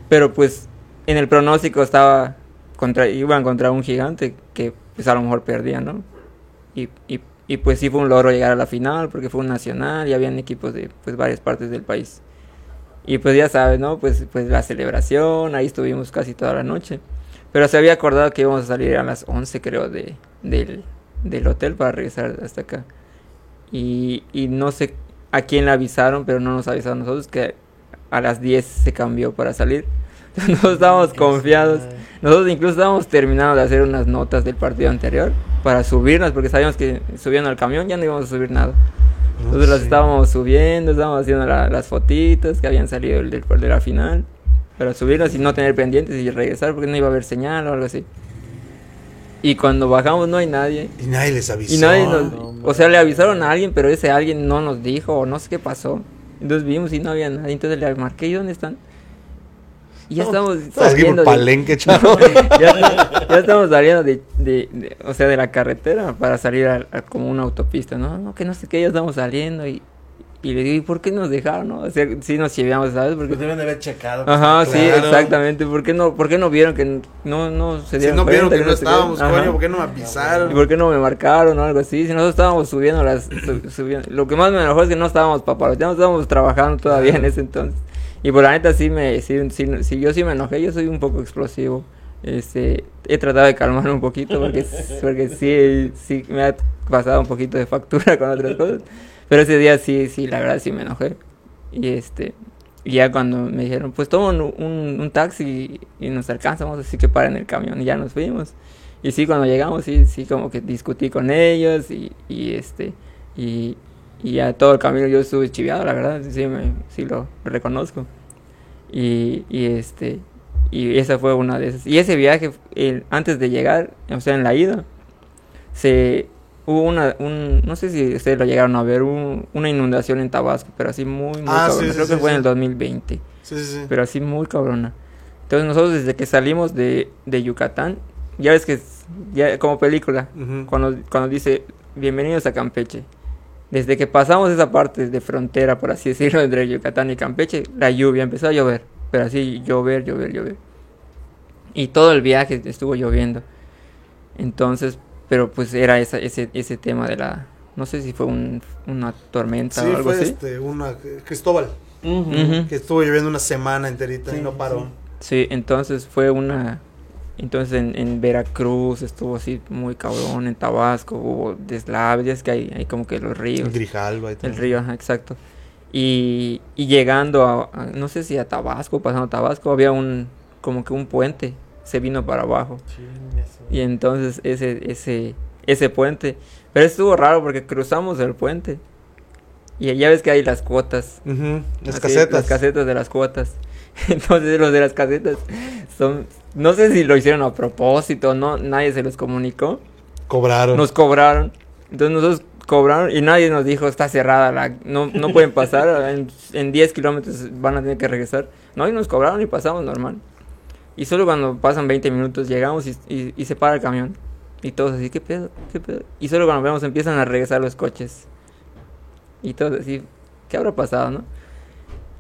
Pero pues en el pronóstico estaba contra, iban contra un gigante que pues a lo mejor perdía, ¿no? Y, y, y pues sí fue un logro llegar a la final porque fue un nacional y habían equipos de pues varias partes del país. Y pues ya sabes, ¿no? Pues, pues la celebración, ahí estuvimos casi toda la noche. Pero se había acordado que íbamos a salir a las 11 creo de, del, del hotel para regresar hasta acá. Y, y no sé a quién le avisaron, pero no nos avisaron nosotros que a las 10 se cambió para salir. *laughs* Nosotros estábamos confiados. Nosotros incluso estábamos terminando de hacer unas notas del partido anterior para subirlas, porque sabíamos que subiendo al camión ya no íbamos a subir nada. No Entonces las estábamos subiendo, estábamos haciendo la- las fotitos que habían salido del, del- de la final, para subirlas y no tener pendientes y regresar porque no iba a haber señal o algo así. Y cuando bajamos no hay nadie. Y nadie les avisó. Y nadie nos, no, o sea, le avisaron a alguien, pero ese alguien no nos dijo o no sé qué pasó. Entonces vimos y no había nadie, entonces le marqué, ¿y dónde están? Y ya estamos saliendo de- Palenque, *laughs* chavo. ya, ya estamos saliendo de, de- de- o sea, de la carretera para salir a, a como una autopista, ¿no? No, que no sé qué, ya estamos saliendo y, Y le digo, ¿y por qué nos dejaron, no? O sea, sí nos chiveamos, ¿sabes? Porque... Pues deben de haber checado. Ajá, sí, exactamente. ¿Por qué no, por qué no vieron que no, no se Si dieron no vieron que no estábamos, coño, ¿por qué no me ¿Y avisaron? por qué no me marcaron o algo así? Si nosotros estábamos subiendo las... su- subiendo- Lo que más me enojó es que no estábamos papaloteando, estábamos trabajando todavía en ese entonces. Y por la neta sí me... Sí, sí, sí, yo sí me enojé, yo soy un poco explosivo. Este, he tratado de calmarme un poquito porque, *laughs* porque sí, sí me ha pasado un poquito de factura con otras cosas. Pero ese día sí, sí, la verdad sí me enojé. Y este... Y ya cuando me dijeron, pues toma un, un, un taxi y, y nos alcanzamos, así que paren el camión y ya nos fuimos. Y sí, cuando llegamos, sí, sí, como que discutí con ellos y, y este, y, y ya todo el camino yo estuve chiviado, la verdad, sí, me, sí lo reconozco. Y, y este, y esa fue una de esas. Y ese viaje, el- antes de llegar, o sea, en la ida, se, hubo una, un, no sé si ustedes lo llegaron a ver, un- una inundación en Tabasco, pero así muy, muy Ah, cabrona. sí, Creo que sí, fue en el 2020 Sí, sí, sí. pero así muy cabrona. Entonces nosotros desde que salimos de, de Yucatán, ya ves que es- ya como película, Ujú. cuando, cuando dice bienvenidos a Campeche. Desde que pasamos esa parte de frontera, por así decirlo, entre Yucatán y Campeche, la lluvia empezó a llover, pero así llover, llover, llover. Y todo el viaje estuvo lloviendo. Entonces, pero pues era esa, ese, ese tema de la, no sé si fue un- una tormenta Sí, o algo fue así. este, una Cristóbal, que estuvo lloviendo una semana enterita Sí, y no paró. Sí, entonces fue una... Entonces en, en Veracruz estuvo así muy cabrón, en Tabasco hubo deslaves, ya es que hay, hay como que los ríos. El Grijalba y todo. El río, ajá, exacto. Y, y llegando a, a- no sé si a Tabasco, pasando a Tabasco, había un, como que un puente, se vino para abajo. Y entonces ese, ese, ese puente, pero estuvo raro porque cruzamos el puente. Y ya ves que hay las cuotas. Las Así, casetas. Las casetas de las cuotas. *laughs* Entonces los de las casetas son, no sé si lo hicieron a propósito, no, nadie se los comunicó. Cobraron. Nos cobraron. Entonces nosotros cobraron y nadie nos dijo está cerrada, la, no, no pueden pasar, *laughs* en, en 10 kilómetros van a tener que regresar. No, y nos cobraron y pasamos normal. Y solo cuando pasan 20 minutos llegamos y, y- y se para el camión. Y todos así, ¿qué pedo? ¿Qué pedo? Y solo cuando vemos empiezan a regresar los coches. Y todos así, ¿qué habrá pasado, no?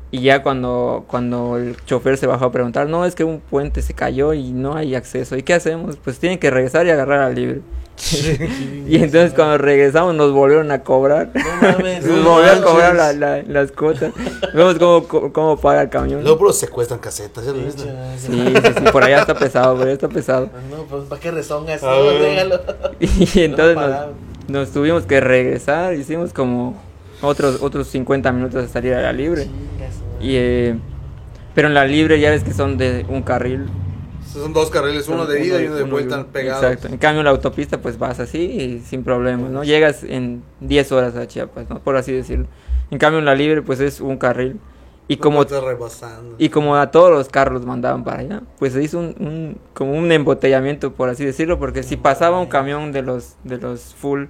Y ya cuando, cuando el chofer se bajó a preguntar, no, es que un puente se cayó y no hay acceso. ¿Y qué hacemos? Pues tienen que regresar y agarrar al libre. *laughs* y entonces cuando regresamos nos volvieron a cobrar. No mames. *laughs* Nos no volvieron a cobrar la- las cuotas. Vemos cómo, cómo, cómo paga el camión. Luego puro secuestran casetas, ¿ya lo viste? Sí, Sí, sí, sí, por allá está pesado, por allá está pesado. No, pues ¿para qué rezongas? Ah, No. *laughs* Y entonces No nos, tuvimos que regresar, hicimos como otros otros 50 minutos de salir a la libre. Y, eh, pero en la libre ya ves que son de un carril. Son dos carriles, uno de ida y uno de vuelta pegados. Exacto. En cambio en la autopista pues vas así y sin problemas, ¿no? Llegas en 10 horas a Chiapas, ¿no? Por así decirlo. En cambio en la libre pues es un carril. Y No como, y como a todos los carros mandaban para allá, pues se hizo un, un- como un embotellamiento, por así decirlo, porque si pasaba un camión de los, de los full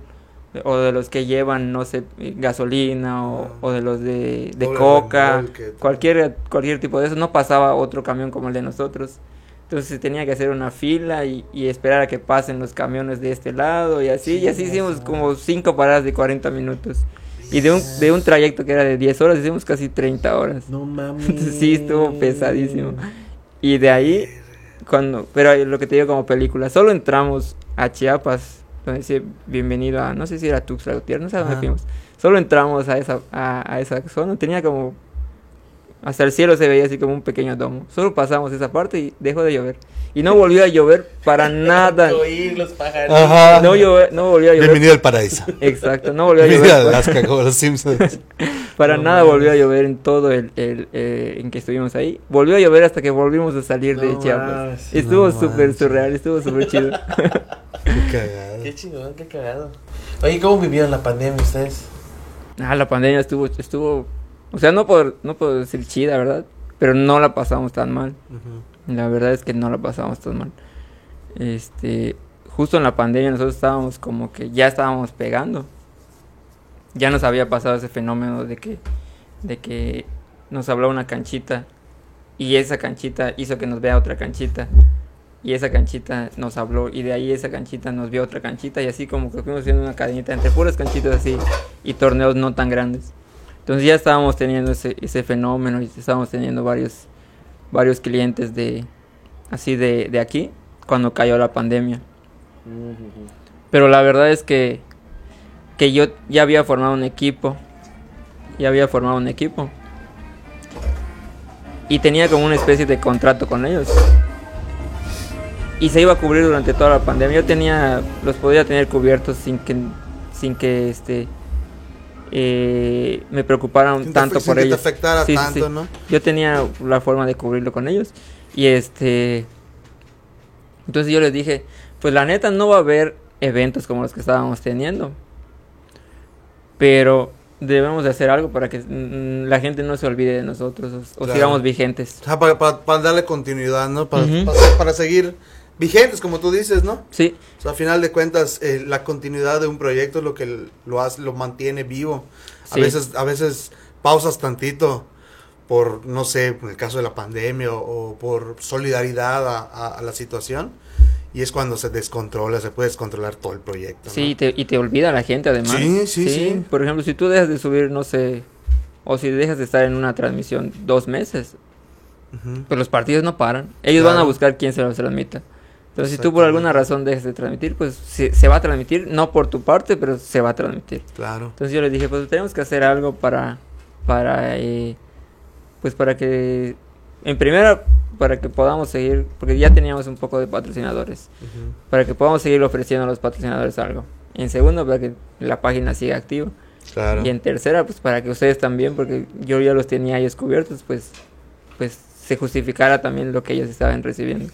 o de los que llevan, no sé, gasolina o, Ah. o de los de, de coca, cualquier, cualquier tipo de eso, no pasaba otro camión como el de nosotros. Entonces se tenía que hacer una fila y, y esperar a que pasen los camiones de este lado y así, y así Sí, hicimos como cinco paradas de 40 minutos. Y de un, de un trayecto que era de 10 horas, hicimos casi 30 horas. No mames. *laughs* Entonces, sí, estuvo pesadísimo. Y de ahí, cuando, pero lo que te digo como película, solo entramos a Chiapas, donde dice bienvenido a, no sé si era Tuxtla Gutiérrez, no sé a dónde fuimos. Solo entramos a esa, a, a esa zona, tenía como, hasta el cielo se veía así como un pequeño domo. Solo pasamos esa parte y dejó de llover. Y no volvió a llover para *laughs* nada. Los pajaritos. No, llove- no volvió a llover. Bienvenido al paraíso. Exacto, no volvió a Bienvenido a llover. para- Alaska como los Simpsons. *laughs* Para No nada mames. volvió a llover en todo el, el, eh, en que estuvimos ahí. Volvió a llover hasta que volvimos a salir de No Chiapas. mames. Estuvo No súper surreal, estuvo súper chido. *laughs* Qué cagado. Qué chingón, qué cagado. Oye, ¿cómo vivieron la pandemia ustedes? ah, la pandemia estuvo, estuvo, o sea, no por, no puedo decir chida, ¿verdad? Pero no la pasamos tan mal. Ujú. La verdad es que no la pasamos tan mal. Este, justo en la pandemia nosotros estábamos como que ya estábamos pegando. Ya nos había pasado ese fenómeno de que, de que nos habló una canchita y esa canchita hizo que nos vea otra canchita y esa canchita nos habló y de ahí esa canchita nos vio otra canchita y así como que fuimos haciendo una cadenita entre puras canchitas así y torneos no tan grandes. Entonces ya estábamos teniendo ese, ese fenómeno y estábamos teniendo varios, varios clientes de así de, de aquí cuando cayó la pandemia. Pero la verdad es que, que yo ya había formado un equipo. Ya había formado un equipo. Y tenía como una especie de contrato con ellos. Y se iba a cubrir durante toda la pandemia. Yo tenía, los podía tener cubiertos sin que, sin que este, eh, me te- tanto por que te ellos. afectara Sí, tanto, sí. ¿no? Yo tenía la forma de cubrirlo con ellos. Y este. Entonces yo les dije: Pues la neta no va a haber eventos como los que estábamos teniendo. Pero debemos de hacer algo para que mm, la gente no se olvide de nosotros o, Claro. sigamos vigentes. O sea, para, para- para darle continuidad, ¿no? Para, para seguir vigentes, como tú dices, ¿no? Sí, O sea, a final de cuentas, eh, la continuidad de un proyecto es lo que lo hace, lo mantiene vivo. A Sí. veces, a veces pausas tantito por, no sé, por el caso de la pandemia o, o por solidaridad a, a- a la situación. Y es cuando se descontrola, se puede descontrolar todo el proyecto. ¿no? sí, y te, y te olvida la gente además. Sí, sí, sí. Por ejemplo, si tú dejas de subir, no sé, o si dejas de estar en una transmisión dos meses, Ujú. pues los partidos no paran. Ellos van a buscar quién se los transmita. Entonces, si tú por alguna razón dejas de transmitir, pues se, se va a transmitir, no por tu parte, pero se va a transmitir. Claro. Entonces yo les dije, pues tenemos que hacer algo para, para, eh, pues para que, en primera, para que podamos seguir, porque ya teníamos un poco de patrocinadores, para que podamos seguir ofreciendo a los patrocinadores algo. En segundo, para que la página siga activa. Claro. Y en tercera, pues para que ustedes también, porque yo ya los tenía ellos cubiertos, pues, pues se justificara también lo que ellos estaban recibiendo.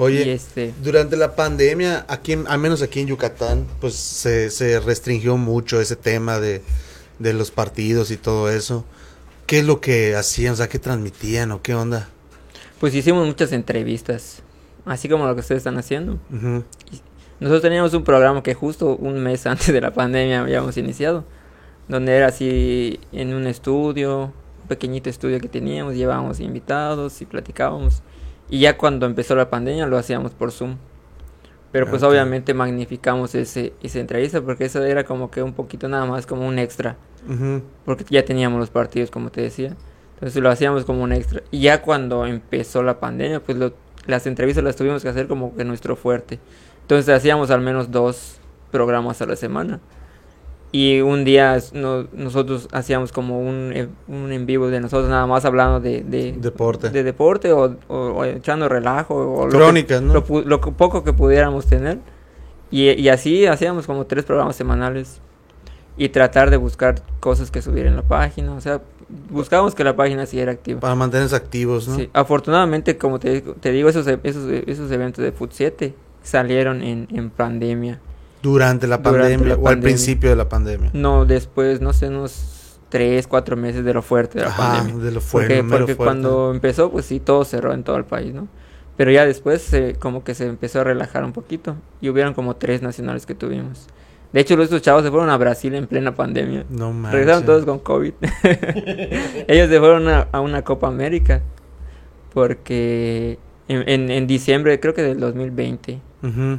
Oye, Y este, Durante la pandemia, aquí, en- al menos aquí en Yucatán, pues se, se restringió mucho ese tema de, de los partidos y todo eso. ¿Qué es lo que hacían? O sea, ¿qué transmitían o qué onda? pues hicimos muchas entrevistas, así como lo que ustedes están haciendo. Nosotros teníamos un programa que justo un mes *laughs* antes de la pandemia habíamos iniciado, donde era así en un estudio, un pequeñito estudio que teníamos, llevábamos invitados y platicábamos. Y ya cuando empezó la pandemia lo hacíamos por Zoom. Pero pues obviamente magnificamos ese, esa entrevista porque eso era como que un poquito nada más como un extra. Porque ya teníamos los partidos, como te decía. Entonces lo hacíamos como un extra. Y ya cuando empezó la pandemia, pues lo- las entrevistas las tuvimos que hacer como que nuestro fuerte. Entonces hacíamos al menos dos programas a la semana. Y un día no- nosotros hacíamos como un, e- un en vivo de nosotros nada más hablando de, de, Deporte. de deporte o, o- o echando relajo. O lo que- Crónicas, ¿no? lo, pu- lo poco que pudiéramos tener. Y, y así hacíamos como tres programas semanales. Y tratar de buscar cosas que subir en la página. O sea, buscábamos que la página siguiera activa. Para mantenerse activos, ¿no? Sí, afortunadamente, como te, digo- te digo, esos, e- esos, esos eventos de Foot 7 salieron en, en pandemia. Durante la Durante pandemia la o al pandemia. principio de la pandemia. No, después, no sé, unos 3, 4 meses de lo fuerte de la Ajá, pandemia. de lo Porque, fuerte, mero porque fuerte. cuando empezó, pues sí, todo cerró en todo el país, ¿no? Pero ya después se- como que se empezó a relajar un poquito y hubieron como tres nacionales que tuvimos. De hecho, estos chavos se fueron a Brasil en plena pandemia. No manches. Regresaron todos con COVID. *laughs* Ellos se fueron a, a una Copa América porque en, en, en diciembre, creo que del 2020. Ujú.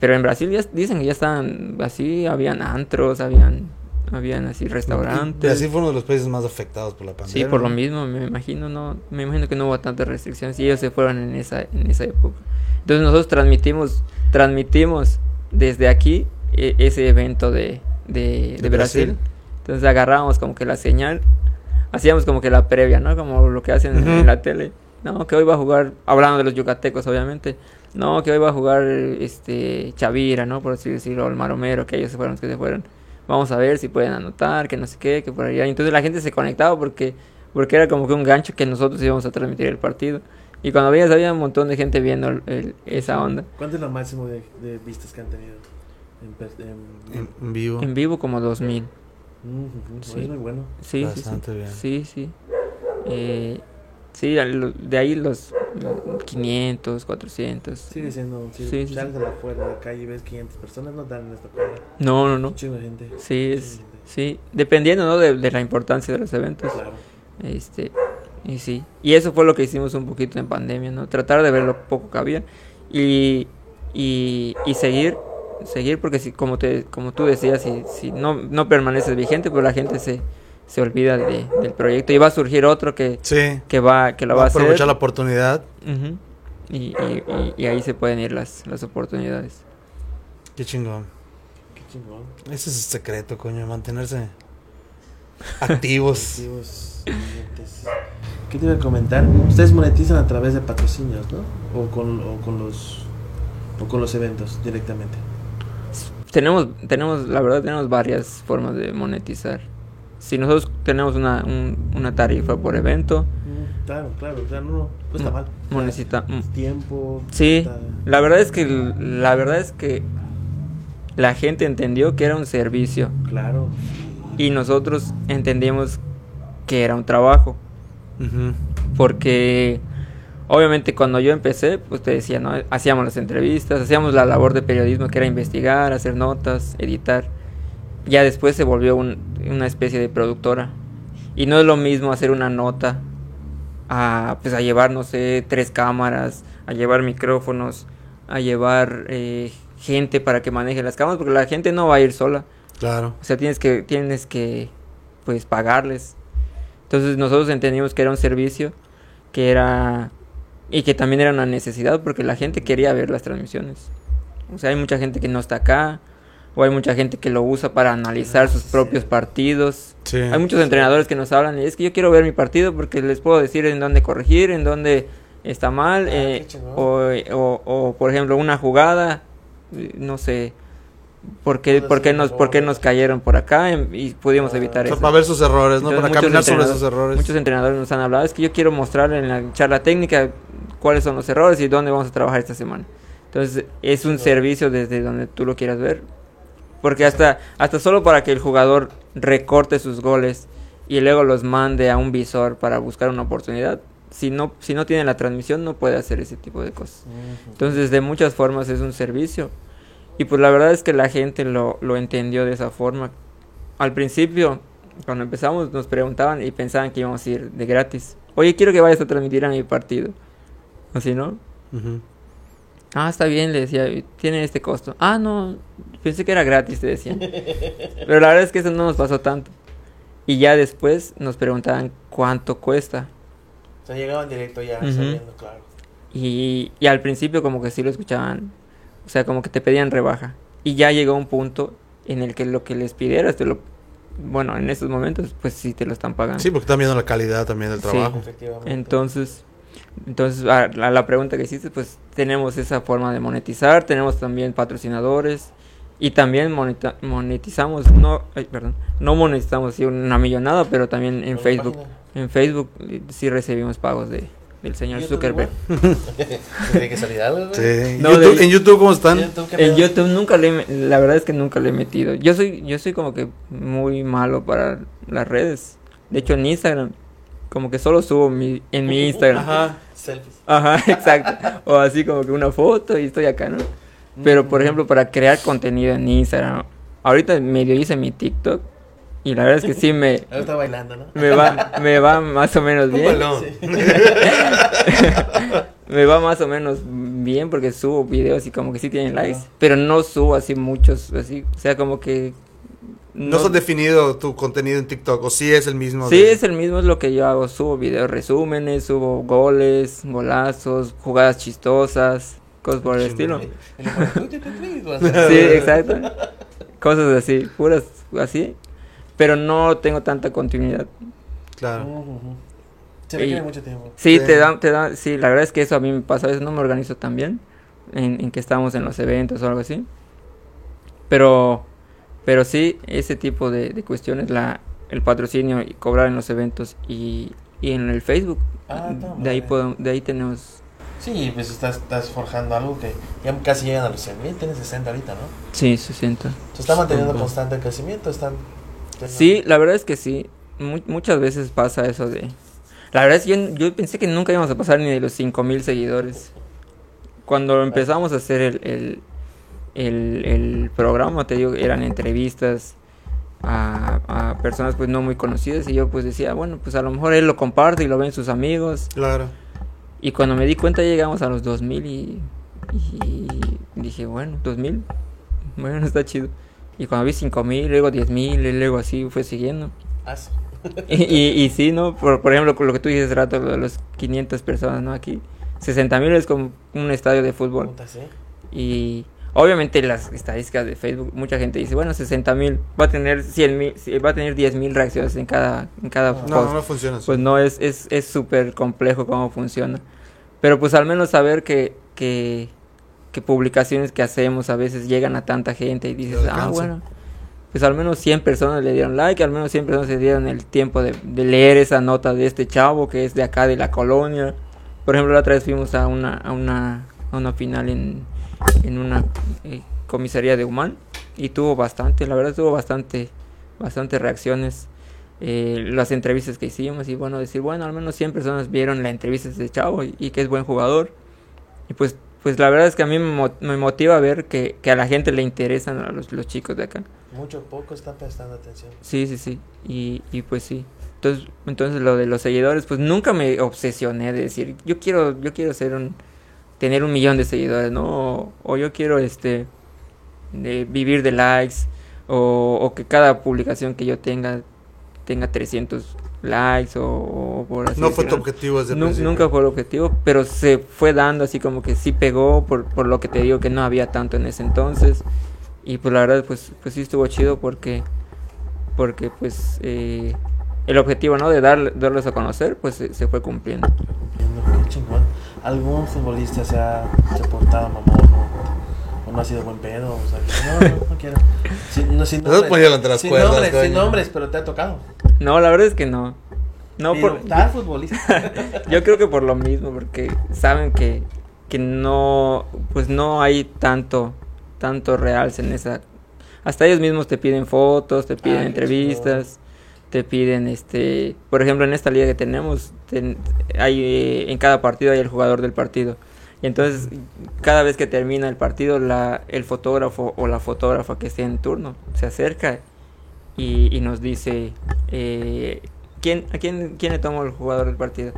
Pero en Brasil ya dicen que ya estaban así, habían antros, habían, habían así restaurantes. Brasil fue uno de los países más afectados por la pandemia. Sí, por lo mismo, me imagino, no, me imagino que no hubo tantas restricciones y ellos se fueron en esa, en esa época. Entonces nosotros transmitimos, transmitimos desde aquí e- ese evento de, de, ¿De de Brasil. Brasil? Entonces agarrábamos como que la señal, hacíamos como que la previa, ¿no? Como lo que hacen en- la tele. No, que hoy va a jugar, hablando de los yucatecos, obviamente. No, que hoy va a jugar este Chavira, ¿no? Por así decirlo, el Maromero, que ellos se fueron los que se fueron. Vamos a ver si pueden anotar, que no sé qué, que por allá. Entonces la gente se conectaba porque, porque era como que un gancho que nosotros íbamos a transmitir el partido. Y cuando veías había un montón de gente viendo el- el- esa onda. ¿Cuánto es lo máximo de, de vistas que han tenido? En, per- en- En, en vivo. En vivo como 2000. Mm, ujú, Sí. Es muy bueno. Sí, sí, Bastante sí. bien. Sí, sí. Eh, sí, de ahí los, los 500, 400. Sigue siendo. Si Sí, sí, sales a la fuera de la calle y ves 500 personas, no dan en esta cuadra. No, no, no. Chingo gente. Sí, es, sí. Dependiendo, ¿no? De, de la importancia de los eventos. Claro. Este, y sí. Y eso fue lo que hicimos un poquito en pandemia, ¿no? Tratar de ver lo poco que había. Y, y, y seguir, seguir, porque si, como te, como tú decías, si, si no, no permaneces vigente, pues la gente se, se olvida de- del proyecto y va a surgir otro que, Sí. que va que lo va a hacer aprovechar la oportunidad. Y, y- y- y ahí se pueden ir las, las oportunidades. Qué chingón. Qué chingón. Ese es el secreto, coño, mantenerse activos. *laughs* Activos. ¿Qué te iba a comentar? Ustedes monetizan a través de patrocinios, ¿no? O con, o con los o con los eventos directamente. Tenemos, tenemos, la verdad, tenemos varias formas de monetizar. Si nosotros tenemos una, un- una tarifa por evento, Mm, Claro, claro, o sea, no, no está mal. monecita- mm. Tiempo. Sí, la verdad es que la verdad es que la gente entendió que era un servicio Claro. y nosotros entendimos que era un trabajo, porque obviamente cuando yo empecé, pues te decía, ¿no? Hacíamos las entrevistas, hacíamos la labor de periodismo que era investigar, hacer notas, editar. Ya después se volvió un- una especie de productora. Y no es lo mismo hacer una nota a, pues, a llevar, no sé, tres cámaras, a llevar micrófonos, a llevar eh, gente para que maneje las cámaras, porque la gente no va a ir sola. Claro. O sea, tienes que, tienes que, pues, pagarles. Entonces nosotros entendimos que era un servicio, que era, y que también era una necesidad, porque la gente quería ver las transmisiones. O sea, hay mucha gente que no está acá, o hay mucha gente que lo usa para analizar sus propios partidos. Sí. Hay muchos entrenadores que nos hablan y es que yo quiero ver mi partido porque les puedo decir en dónde corregir, en dónde está mal, Ah, eh, o, o, o, por ejemplo una jugada, eh, no sé, por qué, por nos, por qué errores. nos cayeron por acá em, y pudimos Ah. evitar O sea, eso. para ver sus errores, ¿no? Entonces, para muchos caminar sobre esos errores. Muchos entrenadores nos han hablado, es que yo quiero mostrar en la charla técnica cuáles son los errores y dónde vamos a trabajar esta semana. Entonces, es un servicio desde donde tú lo quieras ver. Porque hasta, hasta solo para que el jugador recorte sus goles y luego los mande a un visor para buscar una oportunidad, si no, si no tiene la transmisión no puede hacer ese tipo de cosas. Entonces, de muchas formas es un servicio. Y pues la verdad es que la gente lo, lo entendió de esa forma. Al principio, cuando empezamos, nos preguntaban y pensaban que íbamos a ir de gratis. Oye, quiero que vayas a transmitir a mi partido. Así, ¿no? Ujú. Ah, está bien, le decía, tiene este costo. Ah, no, pensé que era gratis, te decían. *laughs* Pero la verdad es que eso no nos pasó tanto. Y ya después nos preguntaban cuánto cuesta. O sea, llegaban directo ya, sabiendo, claro. Y, y al principio como que sí lo escuchaban. O sea, como que te pedían rebaja. Y ya llegó un punto en el que lo que les pidieras te lo... Bueno, en estos momentos pues sí te lo están pagando. Sí, porque están viendo la calidad también del Sí. trabajo. Efectivamente. Entonces, entonces a, a la pregunta que hiciste, pues tenemos esa forma de monetizar, tenemos también patrocinadores y también moneta- monetizamos, no, ay, perdón, no monetizamos así una millonada, pero también en Facebook, página. en Facebook eh, sí recibimos pagos de, del señor Zuckerberg. *laughs* Tiene que salir algo. Sí. No, YouTube- de- En YouTube, ¿cómo están? YouTube, ¿qué En? YouTube nunca le, la verdad es que nunca le he metido. Yo soy, yo soy como que muy malo para las redes. De hecho en Instagram, como que solo subo mi, en mi Instagram. Ajá, selfies. Ajá, *laughs* exacto. O así como que una foto y estoy acá, ¿no? Pero por ejemplo, para crear contenido en Instagram, ahorita medio hice mi TikTok y la verdad es que sí me, *laughs* Ahora está bailando, ¿no? me va, me va más o menos bien. balón. *laughs* Me va más o menos bien porque subo videos y como que sí tienen likes, pero no subo así muchos, así, o sea, como que No se ha definido tu contenido en TikTok, o sí es el mismo. Sí, de- es el mismo, es lo que yo hago. Subo videos resúmenes, subo goles, golazos, jugadas chistosas, cosas por el estilo. *laughs* Sí, exacto. Cosas así, puras así. Pero no tengo tanta continuidad. Claro. Se requiere Y- mucho tiempo. Sí, Sí. te da, te da, sí, la verdad es que eso a mí me pasa. A veces no me organizo tan bien en, en que estamos en los eventos o algo así. Pero, pero sí, ese tipo de, de cuestiones, la, el patrocinio y cobrar en los eventos y, y en el Facebook. Ah, está de ahí podemos, de ahí tenemos. Sí, pues estás, estás forjando algo que ya casi llegan a los 100 mil, tienes 60 ahorita, ¿no? Sí, 60. Se está manteniendo Ujú. constante el crecimiento, están... Sí, la verdad es que sí. Mu- muchas veces pasa eso de... La verdad es que yo, yo pensé que nunca íbamos a pasar ni de los 5000 seguidores. Cuando empezamos a hacer el, el, el, el programa, te digo, eran entrevistas a, a personas pues no muy conocidas y yo pues decía, bueno, pues a lo mejor él lo comparte y lo ven sus amigos. Claro. Y cuando me di cuenta llegamos a los 2000 y, y dije, bueno, 2000, bueno, *laughs* está chido. Y cuando vi 5000, luego 10000, y luego así fue siguiendo. Ah, *laughs* y, y, y, sí, ¿no? Por, por ejemplo, lo que tú dices rato, lo de los 500 personas, ¿no? Aquí. 60 mil es como un estadio de fútbol. Y obviamente las estadísticas de Facebook, mucha gente dice, bueno, 60 mil, va a tener 100 mil, va a tener 10 mil reacciones en cada, en cada No, post. no, no funciona así. Pues no, es es es súper complejo cómo funciona. Pero pues al menos saber que, que, que publicaciones que hacemos a veces llegan a tanta gente y dices, ah, bueno, pues al menos 100 personas le dieron like, al menos 100 personas se dieron el tiempo de, de leer esa nota de este chavo que es de acá de la colonia. Por ejemplo, la otra vez fuimos a una, a una, a una final en, en una eh, comisaría de Humán y tuvo bastante, la verdad tuvo bastante, bastante reacciones. eh, las entrevistas que hicimos y bueno, decir, bueno, al menos 100 personas vieron la entrevista de este chavo y, y que es buen jugador. Y pues, pues la verdad es que a mí me, mo- me motiva ver que, que a la gente le interesan a los, los chicos de acá. Mucho poco están prestando atención. Sí, sí, sí. Y, y pues sí. Entonces, entonces lo de los seguidores, pues nunca me obsesioné de decir, yo quiero, yo quiero ser un, tener un millón de seguidores, ¿no? O, o yo quiero este de vivir de likes, o, o que cada publicación que yo tenga tenga 300 likes, o, o por así no fue tu decirlo. objetivo desde el Nu- principio. nunca fue el objetivo, pero se fue dando así como que sí pegó por, por lo que te digo que no había tanto en ese entonces. Y pues la verdad pues, pues sí estuvo chido porque porque pues eh, el objetivo no de dar, darlos a conocer pues se, se fue cumpliendo. Chingón. ¿Algún futbolista se ha, se ha portado mamón o, o no ha sido buen pedo? O sea, que no, no, no quiero. Sin, no, sin nombres, sin cuerdas, nombres, sin nombres, pero te ha tocado. No, la verdad es que no. No Pero por, tal futbolista. *laughs* Yo creo que por lo mismo, porque saben que, que no, pues no hay tanto, tanto realce en esa. Hasta ellos mismos te piden fotos, te piden Ah, entrevistas, te piden, este, por ejemplo, en esta liga que tenemos, ten- hay eh, en cada partido hay el jugador del partido. Y entonces, cada vez que termina el partido, la, el fotógrafo o la fotógrafa que esté en turno se acerca y, y nos dice eh, ¿quién, a quién, quién le tomó el jugador del partido.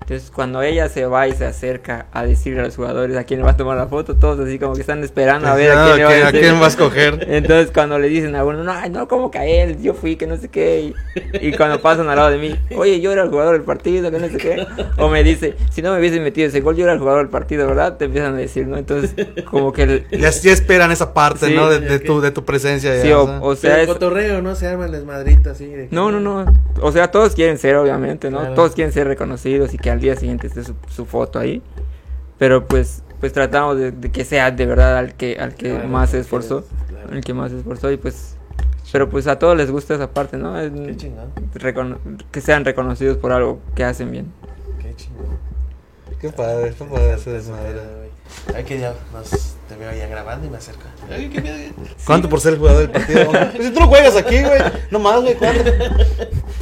Entonces cuando ella se va y se acerca a decirle a los jugadores a quién le va a tomar la foto, todos así como que están esperando a ver a Ah, quién le va a ¿a quién va a escoger? *laughs* Entonces cuando le dicen a uno, no, no, como que a él, yo fui, que no sé qué. Y, y cuando pasan al lado de mí, oye, yo era el jugador del partido, que no sé qué. O me dice, si no me hubiese metido ese gol, yo era el jugador del partido, ¿verdad? Te empiezan a decir, ¿no? Entonces como que... el- Ya, ya esperan esa parte, Sí, ¿no? De, de ok. tu, de tu presencia. ya, sí, o, sea. o sea, Pero es- cotorreo, ¿no? Se arma el desmadrito así. de No, no, no. O sea, todos quieren ser, obviamente, ¿no? Claro. Todos quieren ser reconocidos y que al día siguiente esté su, su foto ahí. Pero pues, pues tratamos de, de que sea de verdad al que, al que Claro, más se esforzó. claro. El que más se esforzó y pues... Pero pues a todos les gusta esa parte, ¿no? Es- Qué chingón, que sean reconocidos por algo que hacen bien. qué chingón. Qué padre, qué padre ese desmadre. Ay, que ya nos, te veo ya grabando y me acerco. Ay, qué miedo. *laughs* ¿Cuánto por ser el jugador del partido? *laughs* Pues si tú no juegas aquí, güey. No más, güey. ¿Cuánto?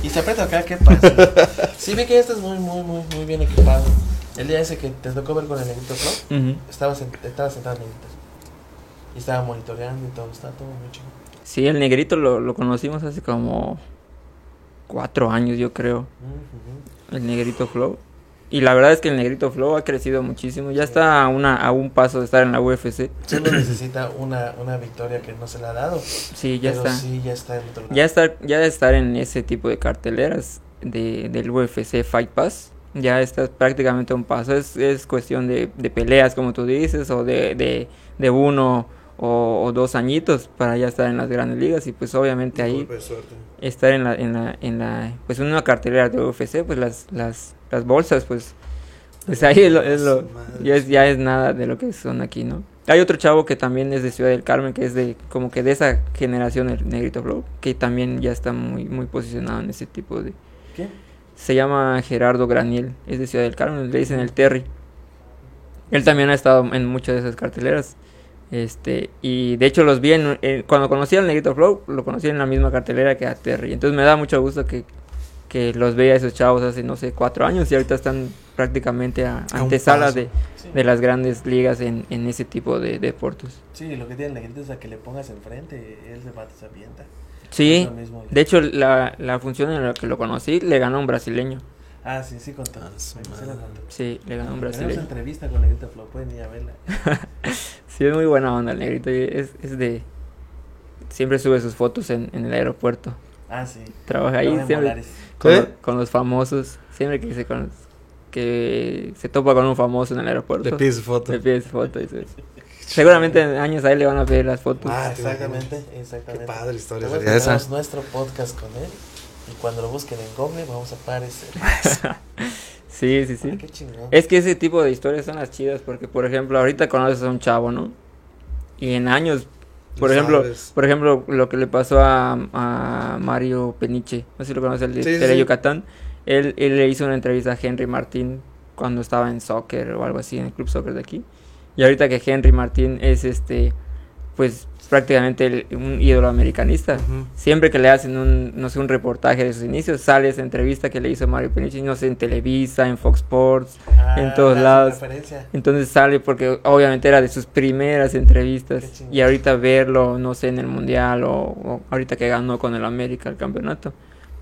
Y se aprieta acá, ¿qué pasa? Sí, vi que ya estás muy, muy, muy, muy bien equipado. El día ese que te tocó ver con el negrito Flow, estabas, en- estabas sentado en negrito. Y estaba monitoreando y todo, estaba todo muy chido. Sí, el negrito lo, lo conocimos hace como cuatro años, yo creo. El Negrito Flow. Y la verdad es que el Negrito Flow ha crecido muchísimo. Ya está a, una, a un paso de estar en la UFC. Solo necesita una, una victoria que no se le ha dado. Sí, ya pero está. sí, ya está en otro lado. Ya estar, ya estar en ese tipo de carteleras de, del UFC Fight Pass. Ya está prácticamente a un paso. Es, es cuestión de, de peleas, como tú dices, o de, de, de uno o, o dos añitos para ya estar en las grandes ligas. Y pues obviamente ahí estar en la, en la, en la, pues una cartelera de UFC, pues las, las, las bolsas, pues, pues ahí es lo, es lo- ya es, ya es nada de lo que son aquí, ¿no? Hay otro chavo que también es de Ciudad del Carmen, que es de, como que de esa generación, el Negrito Flow, que también ya está muy, muy posicionado en ese tipo de, ¿Qué? se llama Gerardo Graniel, es de Ciudad del Carmen, le dicen el Terry. Él también ha estado en muchas de esas carteleras. Este, y de hecho los vi en, en- cuando conocí al Negrito Flow, lo conocí en la misma cartelera que a Terry. Entonces me da mucho gusto que, que los vea esos chavos hace, no sé, cuatro años y ahorita están prácticamente a, A antesala de, Sí. de las grandes ligas en, en ese tipo de deportes. Sí, lo que tiene el negrito es a que le pongas enfrente, él se va, se avienta. Sí, mismo. de hecho la, la función en la que lo conocí le ganó a un brasileño. Ah, sí, sí, contó. Ah, su Sí, le ganó un Tenemos brasileño. entrevista con Negrito Flow, pueden ir a verla. *laughs* Sí, es muy buena onda el negrito. Es, es de. Siempre sube sus fotos en, en el aeropuerto. Ah, sí. Trabaja ahí siempre con, lo- con los famosos. Siempre que se, con- que se topa con un famoso en el aeropuerto. Le pides foto. Le pides foto. y se- Seguramente en años ahí le van a pedir las fotos. Ah, Exactamente, Qué exactamente. padre la historia Luego sería esa. tenemos nuestro podcast con él. Y cuando lo busquen en Google, vamos a aparecer. *laughs* Sí, sí, sí. Ah, qué chingón. Es que ese tipo de historias son las chidas porque, por ejemplo, ahorita conoces a un chavo, ¿no? Y en años, por Lo ejemplo, sabes. por ejemplo, lo que le pasó a, a Mario Peniche, no sé si lo conoces, el de Sí, sí. Yucatán. Él, él le hizo una entrevista a Henry Martín cuando estaba en soccer o algo así, en el club soccer de aquí. Y ahorita que Henry Martín es este, pues prácticamente el- un ídolo americanista. Siempre que le hacen un, no sé, un reportaje de sus inicios, sale esa entrevista que le hizo Mario Peniche, no sé, en Televisa, en Fox Sports, Ah, en todos la lados. entonces sale porque obviamente era de sus primeras entrevistas y ahorita verlo, no sé, en el mundial o, o ahorita que ganó con el América el campeonato,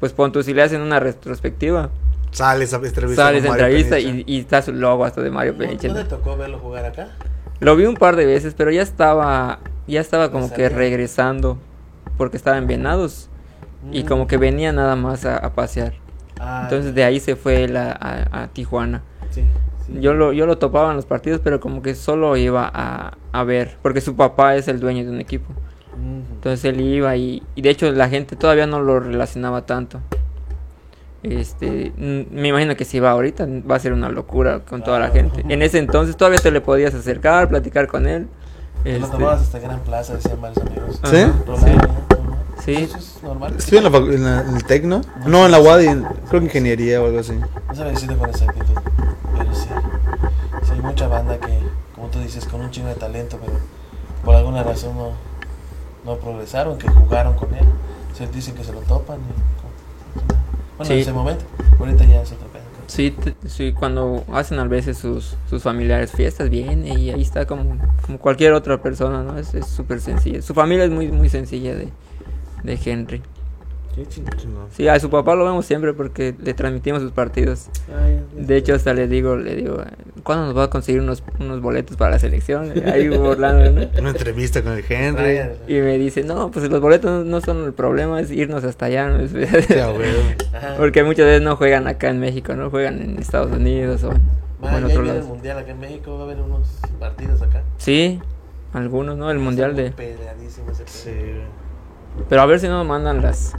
pues pon tú, si le hacen una retrospectiva, Sale esa entrevista. sale esa entrevista y, y está su logo hasta de Mario ¿No, Peniche. ¿No ¿no? te tocó verlo jugar acá? Lo vi un par de veces, pero ya estaba, ya estaba como que regresando porque estaba en Venados y Mm. como que venía nada más a, a pasear. Ah, Entonces de ahí se fue él a, Tijuana. sí, sí. Yo lo, yo lo topaba en los partidos, pero como que solo iba a, a ver, porque su papá es el dueño de un equipo. Entonces él iba y, y de hecho la gente todavía no lo relacionaba tanto. Este, mm, me imagino que si va ahorita va a ser una locura con toda la gente. En ese entonces todavía te le podías acercar, platicar con él. Te lo Este, tomabas hasta Gran Plaza, decían varios amigos. ¿Sí? Sí. Eso es normal. Estuve en, la, en, la- en el Tecno. No, en la UAD, en- creo que ingeniería o algo así. No sabía decirte con exactitud, pero sí. Sí, hay mucha banda que, como tú dices, con un chingo de talento, pero por alguna razón no, no progresaron, que jugaron con él. Se dicen que se lo topan. Y, bueno, Sí. en ese momento. Ahorita ya es otro pedo. Sí, te- sí, cuando hacen a veces sus, sus familiares fiestas, viene y ahí está como, como cualquier otra persona, ¿no? Es es súper sencilla. Su familia es muy, muy sencilla de, de Henry. Qué chingón. Sí, a su papá lo vemos siempre porque le transmitimos sus partidos. De hecho, hasta le digo, le digo, ¿cuándo nos va a conseguir unos, unos boletos para la selección? Ahí burlando, ¿no? *laughs* Una entrevista con el Henry. Y me dice, no, pues los boletos no, son el problema, es irnos hasta allá. ¿no? *laughs* Porque muchas veces no juegan acá en México, no juegan en Estados Unidos o en, otro viene el lado. mundial acá en México, va a haber unos partidos acá. Sí, algunos, ¿no? El mundial de... Peleadísimo ese Sí. Pero a ver si no nos mandan las...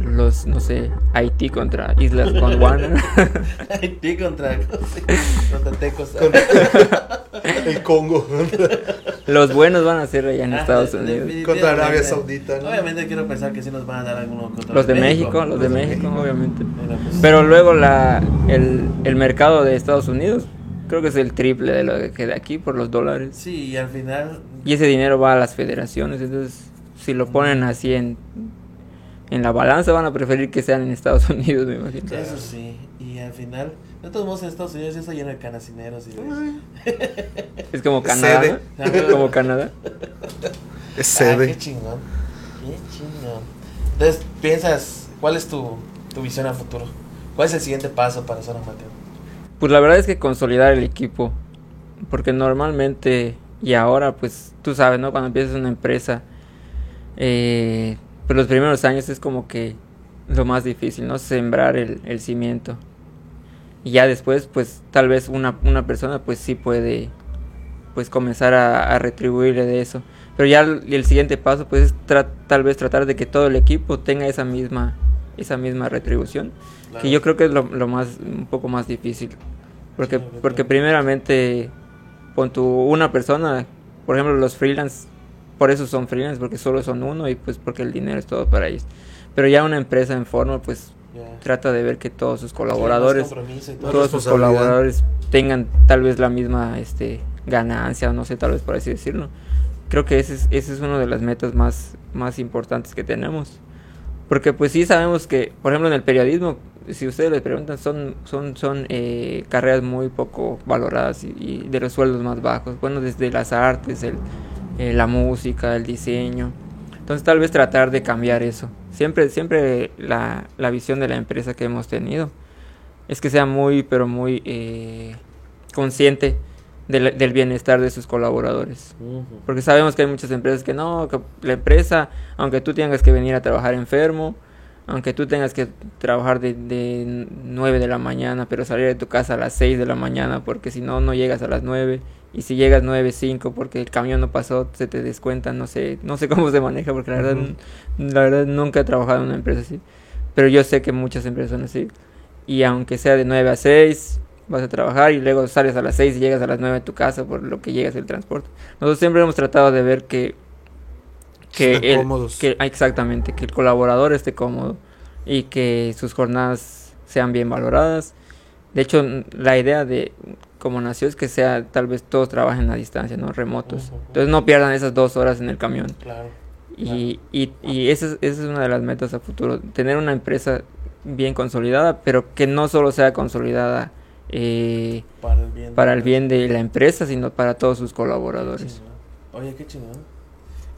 Los, no sé, Haití contra Islas Gondwana. *laughs* Haití contra, contra Tecos. El Congo. los buenos van a ser allá en Ah, Estados Unidos. Contra Arabia Saudita, ¿no? Obviamente quiero pensar que sí nos van a dar alguno contra Los de México, los de México, obviamente. Pero, pues, Pero luego la, el, el mercado de Estados Unidos creo que es el triple de lo que de aquí por los dólares. Sí, y al final. Y ese dinero va a las federaciones, entonces si lo ponen así en, en la balanza van a preferir que sean en Estados *laughs* Unidos, me imagino. Eso sí, y al final. De todos modos, en Estados Unidos ya está lleno de canasineros y de. Es como *laughs* Canadá, Sede. ¿no? Como Canadá. Es Ah, sede. qué chingón. Qué chingón. Entonces, piensas, ¿cuál es tu, tu visión a futuro? ¿Cuál es el siguiente paso para Zona Mateo? Pues la verdad es que consolidar el equipo, porque normalmente y ahora pues tú sabes, ¿no? Cuando empiezas una empresa, eh, pues los primeros años es como que lo más difícil, ¿no? Sembrar el, el cimiento. Y ya después, pues tal vez una, una persona pues sí puede pues comenzar a, a retribuirle de eso. Pero ya el, el siguiente paso pues es tal vez tratar de que todo el equipo tenga esa misma, esa misma retribución. Claro. Que yo creo que es lo, lo más, un poco más difícil. Porque, Sí, porque primeramente, con tu, una persona, por ejemplo, los freelance, por eso son freelance, porque solo son uno y pues porque el dinero es todo para ellos. Pero ya una empresa en forma, pues Ya. trata de ver que todos sus colaboradores, todos sus colaboradores tengan tal vez la misma este, ganancia, no sé, tal vez por así decirlo. Creo que ese es, ese es una de las metas más, más importantes que tenemos. Porque pues sí sabemos que, por ejemplo, en el periodismo, si ustedes les preguntan, son, son, son eh, carreras muy poco valoradas y, y de los sueldos más bajos. Bueno, desde las artes, el, eh, la música, el diseño. Entonces tal vez tratar de cambiar eso. Siempre, siempre la, la visión de la empresa que hemos tenido es que sea muy, pero muy eh, consciente del, del bienestar de sus colaboradores. Porque sabemos que hay muchas empresas que no, que la empresa, aunque tú tengas que venir a trabajar enfermo, aunque tú tengas que trabajar de, de 9 de la mañana, pero salir de tu casa a las 6 de la mañana, porque si no, no llegas a las 9. Y si llegas 9, 5 porque el camión no pasó, se te descuenta, no sé, no sé *laughs* cómo se maneja, porque la verdad, Ujú. la verdad nunca he trabajado en una empresa así. Pero yo sé que muchas empresas son así. Y aunque sea de 9 a 6, vas a trabajar y luego sales a las 6 y llegas a las 9 a tu casa por lo que llegas el transporte. Nosotros siempre hemos tratado de ver que que el, cómodos. que ah, exactamente que el colaborador esté cómodo y que sus jornadas sean bien valoradas. De hecho, la idea de cómo nació es que sea tal vez todos trabajen a distancia, no remotos. Entonces no pierdan esas dos horas en el camión. Claro. Y, y, y esa, es, esa es una de las metas a futuro, tener una empresa bien consolidada, pero que no solo sea consolidada eh, Para el bien. para el bien de la empresa, sino para todos sus colaboradores. Oye, qué chingón.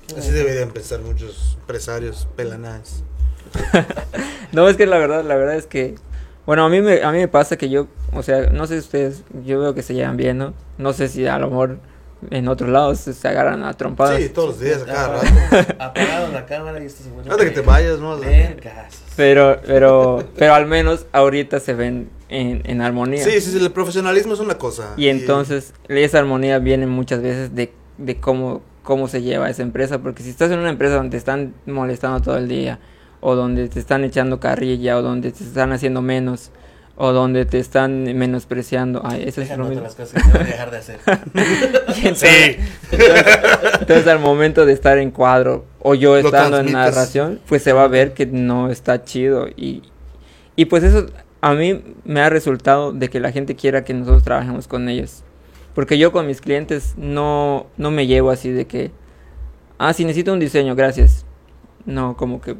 Qué Así deberían pensar muchos empresarios pelanadas. *laughs* No, es que la verdad, la verdad es que, bueno, a mí me, a mí me pasa que yo, o sea, no sé si ustedes, yo veo que se llevan bien, ¿no? No sé si a lo mejor en otros lados se, agarran a trompadas. Sí, todos los días, a cada Ah, rato. *laughs* Apagado la cámara y esto se vuelve. Hasta que te vayas, ¿no? Pero, pero, pero al menos ahorita se ven en, en armonía. Sí, sí, sí, el profesionalismo es una cosa. Y entonces esa armonía viene muchas veces de, de cómo, cómo se lleva esa empresa, porque si estás en una empresa donde te están molestando todo el día, o donde te están echando carrilla, o donde te están haciendo menos, o donde te están menospreciando, ay, eso es lo mismo. las cosas que voy a dejar de hacer. *laughs* Y entonces, entonces, al momento de estar en cuadro, o yo estando en narración, pues se va a ver que no está chido. Y, y pues eso a mí me ha resultado de que la gente quiera que nosotros trabajemos con ellos. Porque yo con mis clientes no, no me llevo así de que, ah, si necesito un diseño, gracias. No, como que,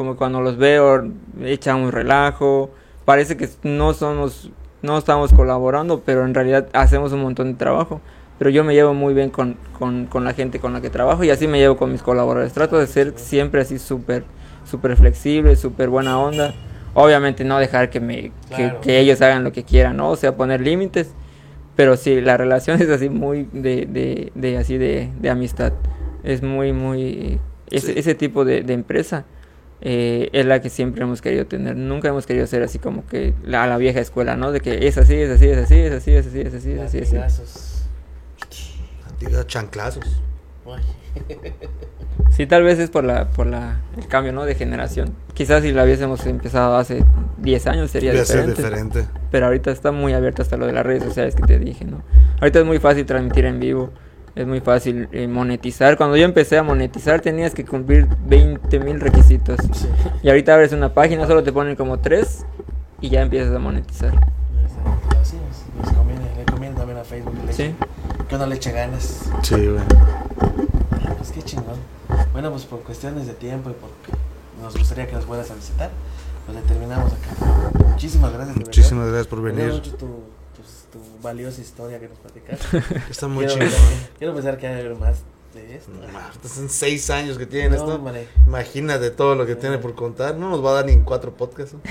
como cuando los veo, echan un relajo. Parece que no somos, no estamos colaborando, pero en realidad hacemos un montón de trabajo. Pero yo me llevo muy bien con, con, con la gente con la que trabajo y así me llevo con mis colaboradores. Trato de ser siempre así súper, súper flexible, súper buena onda. Obviamente no dejar que, me, que, Claro. que ellos hagan lo que quieran, ¿no? O sea, poner límites. Pero sí, la relación es así muy de, de, de así de, de amistad. Es muy, muy... Ese, Sí. ese tipo de, de empresa eh, es la que siempre hemos querido tener. Nunca hemos querido ser así como que la, la vieja escuela, ¿no? De que es así, es así, es así, es así, es así, es así, es así. Es así. Latigazos. Diga, chanclazos. *laughs* Sí, tal vez es por la por la el cambio, ¿no? De generación. Quizás si lo hubiésemos empezado hace 10 años sería diferente. diferente. Pero ahorita está muy abierto hasta lo de las redes sociales que te dije, ¿no? Ahorita es muy fácil transmitir en vivo, es muy fácil eh, monetizar. Cuando yo empecé a monetizar tenías que cumplir 20 mil requisitos. Sí. Y ahorita abres una página, solo te ponen como tres y ya empiezas a monetizar. Así es. Les conviene, le conviene también a Facebook le Sí. que uno le eche ganas. Sí, güey. Pues qué chingón. Bueno, pues por cuestiones de tiempo y porque nos gustaría que nos fueras a visitar, pues le terminamos acá. Muchísimas gracias. Muchísimas gracias por venir. mucho tu, tu, tu valiosa historia que nos platicaste. *laughs* Está muy quiero, chido. quiero pensar que hay más de esto. No, Son seis años que tiene No, esto. hombre. Imagínate todo lo que tiene por contar. No nos va a dar ni en cuatro podcasts. ¿no? *laughs*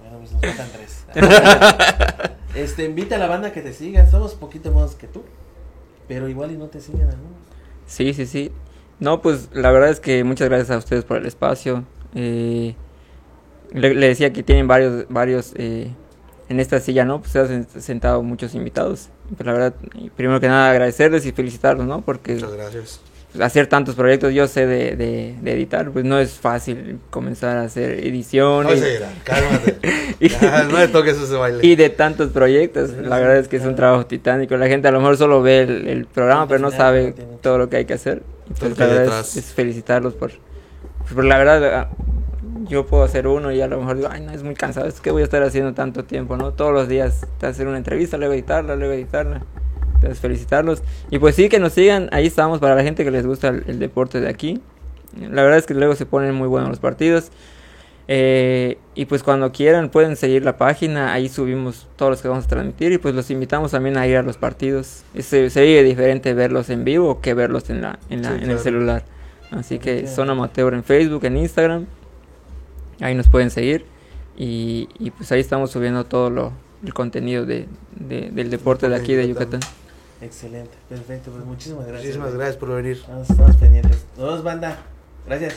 Bueno, pues nos faltan tres. *laughs* este, invita a la banda que te siga. Somos poquito más que tú. Pero igual y no te siguen algunos. Sí, sí, sí. No, pues la verdad es que muchas gracias a ustedes por el espacio. Eh, le, le decía que tienen varios, varios eh, en esta silla, ¿no? Pues se han sentado muchos invitados. Pues la verdad, primero que nada agradecerles y felicitarlos, ¿no? Porque Muchas gracias. hacer tantos proyectos, yo sé de, de, de editar, pues no es fácil comenzar a hacer No ediciones. se irá, cálmate. *laughs* Y- Ya, no le toques ese baile. y de tantos proyectos. La verdad es que es un trabajo titánico. La gente a lo mejor solo ve el, el programa, pero no sabe todo lo que hay que hacer. Entonces, la verdad es, es felicitarlos por, pues, por la verdad. Yo puedo hacer uno y a lo mejor digo, ay, no, es muy cansado. Es que voy a estar haciendo tanto tiempo, ¿no? Todos los días hacer una entrevista, luego editarla, luego editarla. Entonces, felicitarlos. Y pues sí, que nos sigan. Ahí estamos para la gente que les gusta el, el deporte de aquí. La verdad es que luego se ponen muy buenos los partidos. Eh, y pues cuando quieran pueden seguir la página, ahí subimos todos los que vamos a transmitir y pues los invitamos también a ir a los partidos. Se, se vive diferente verlos en vivo que verlos en, la, en, la, Sí, en el celular. Así que son amateur en Facebook, en Instagram, ahí nos pueden seguir y, y pues ahí estamos subiendo todo lo, el contenido de, de- del deporte de aquí de Yucatán. Excelente, perfecto. Pues muchísimas gracias. Muchísimas gracias por venir. Estamos, estamos pendientes. Nos vemos, banda. Gracias.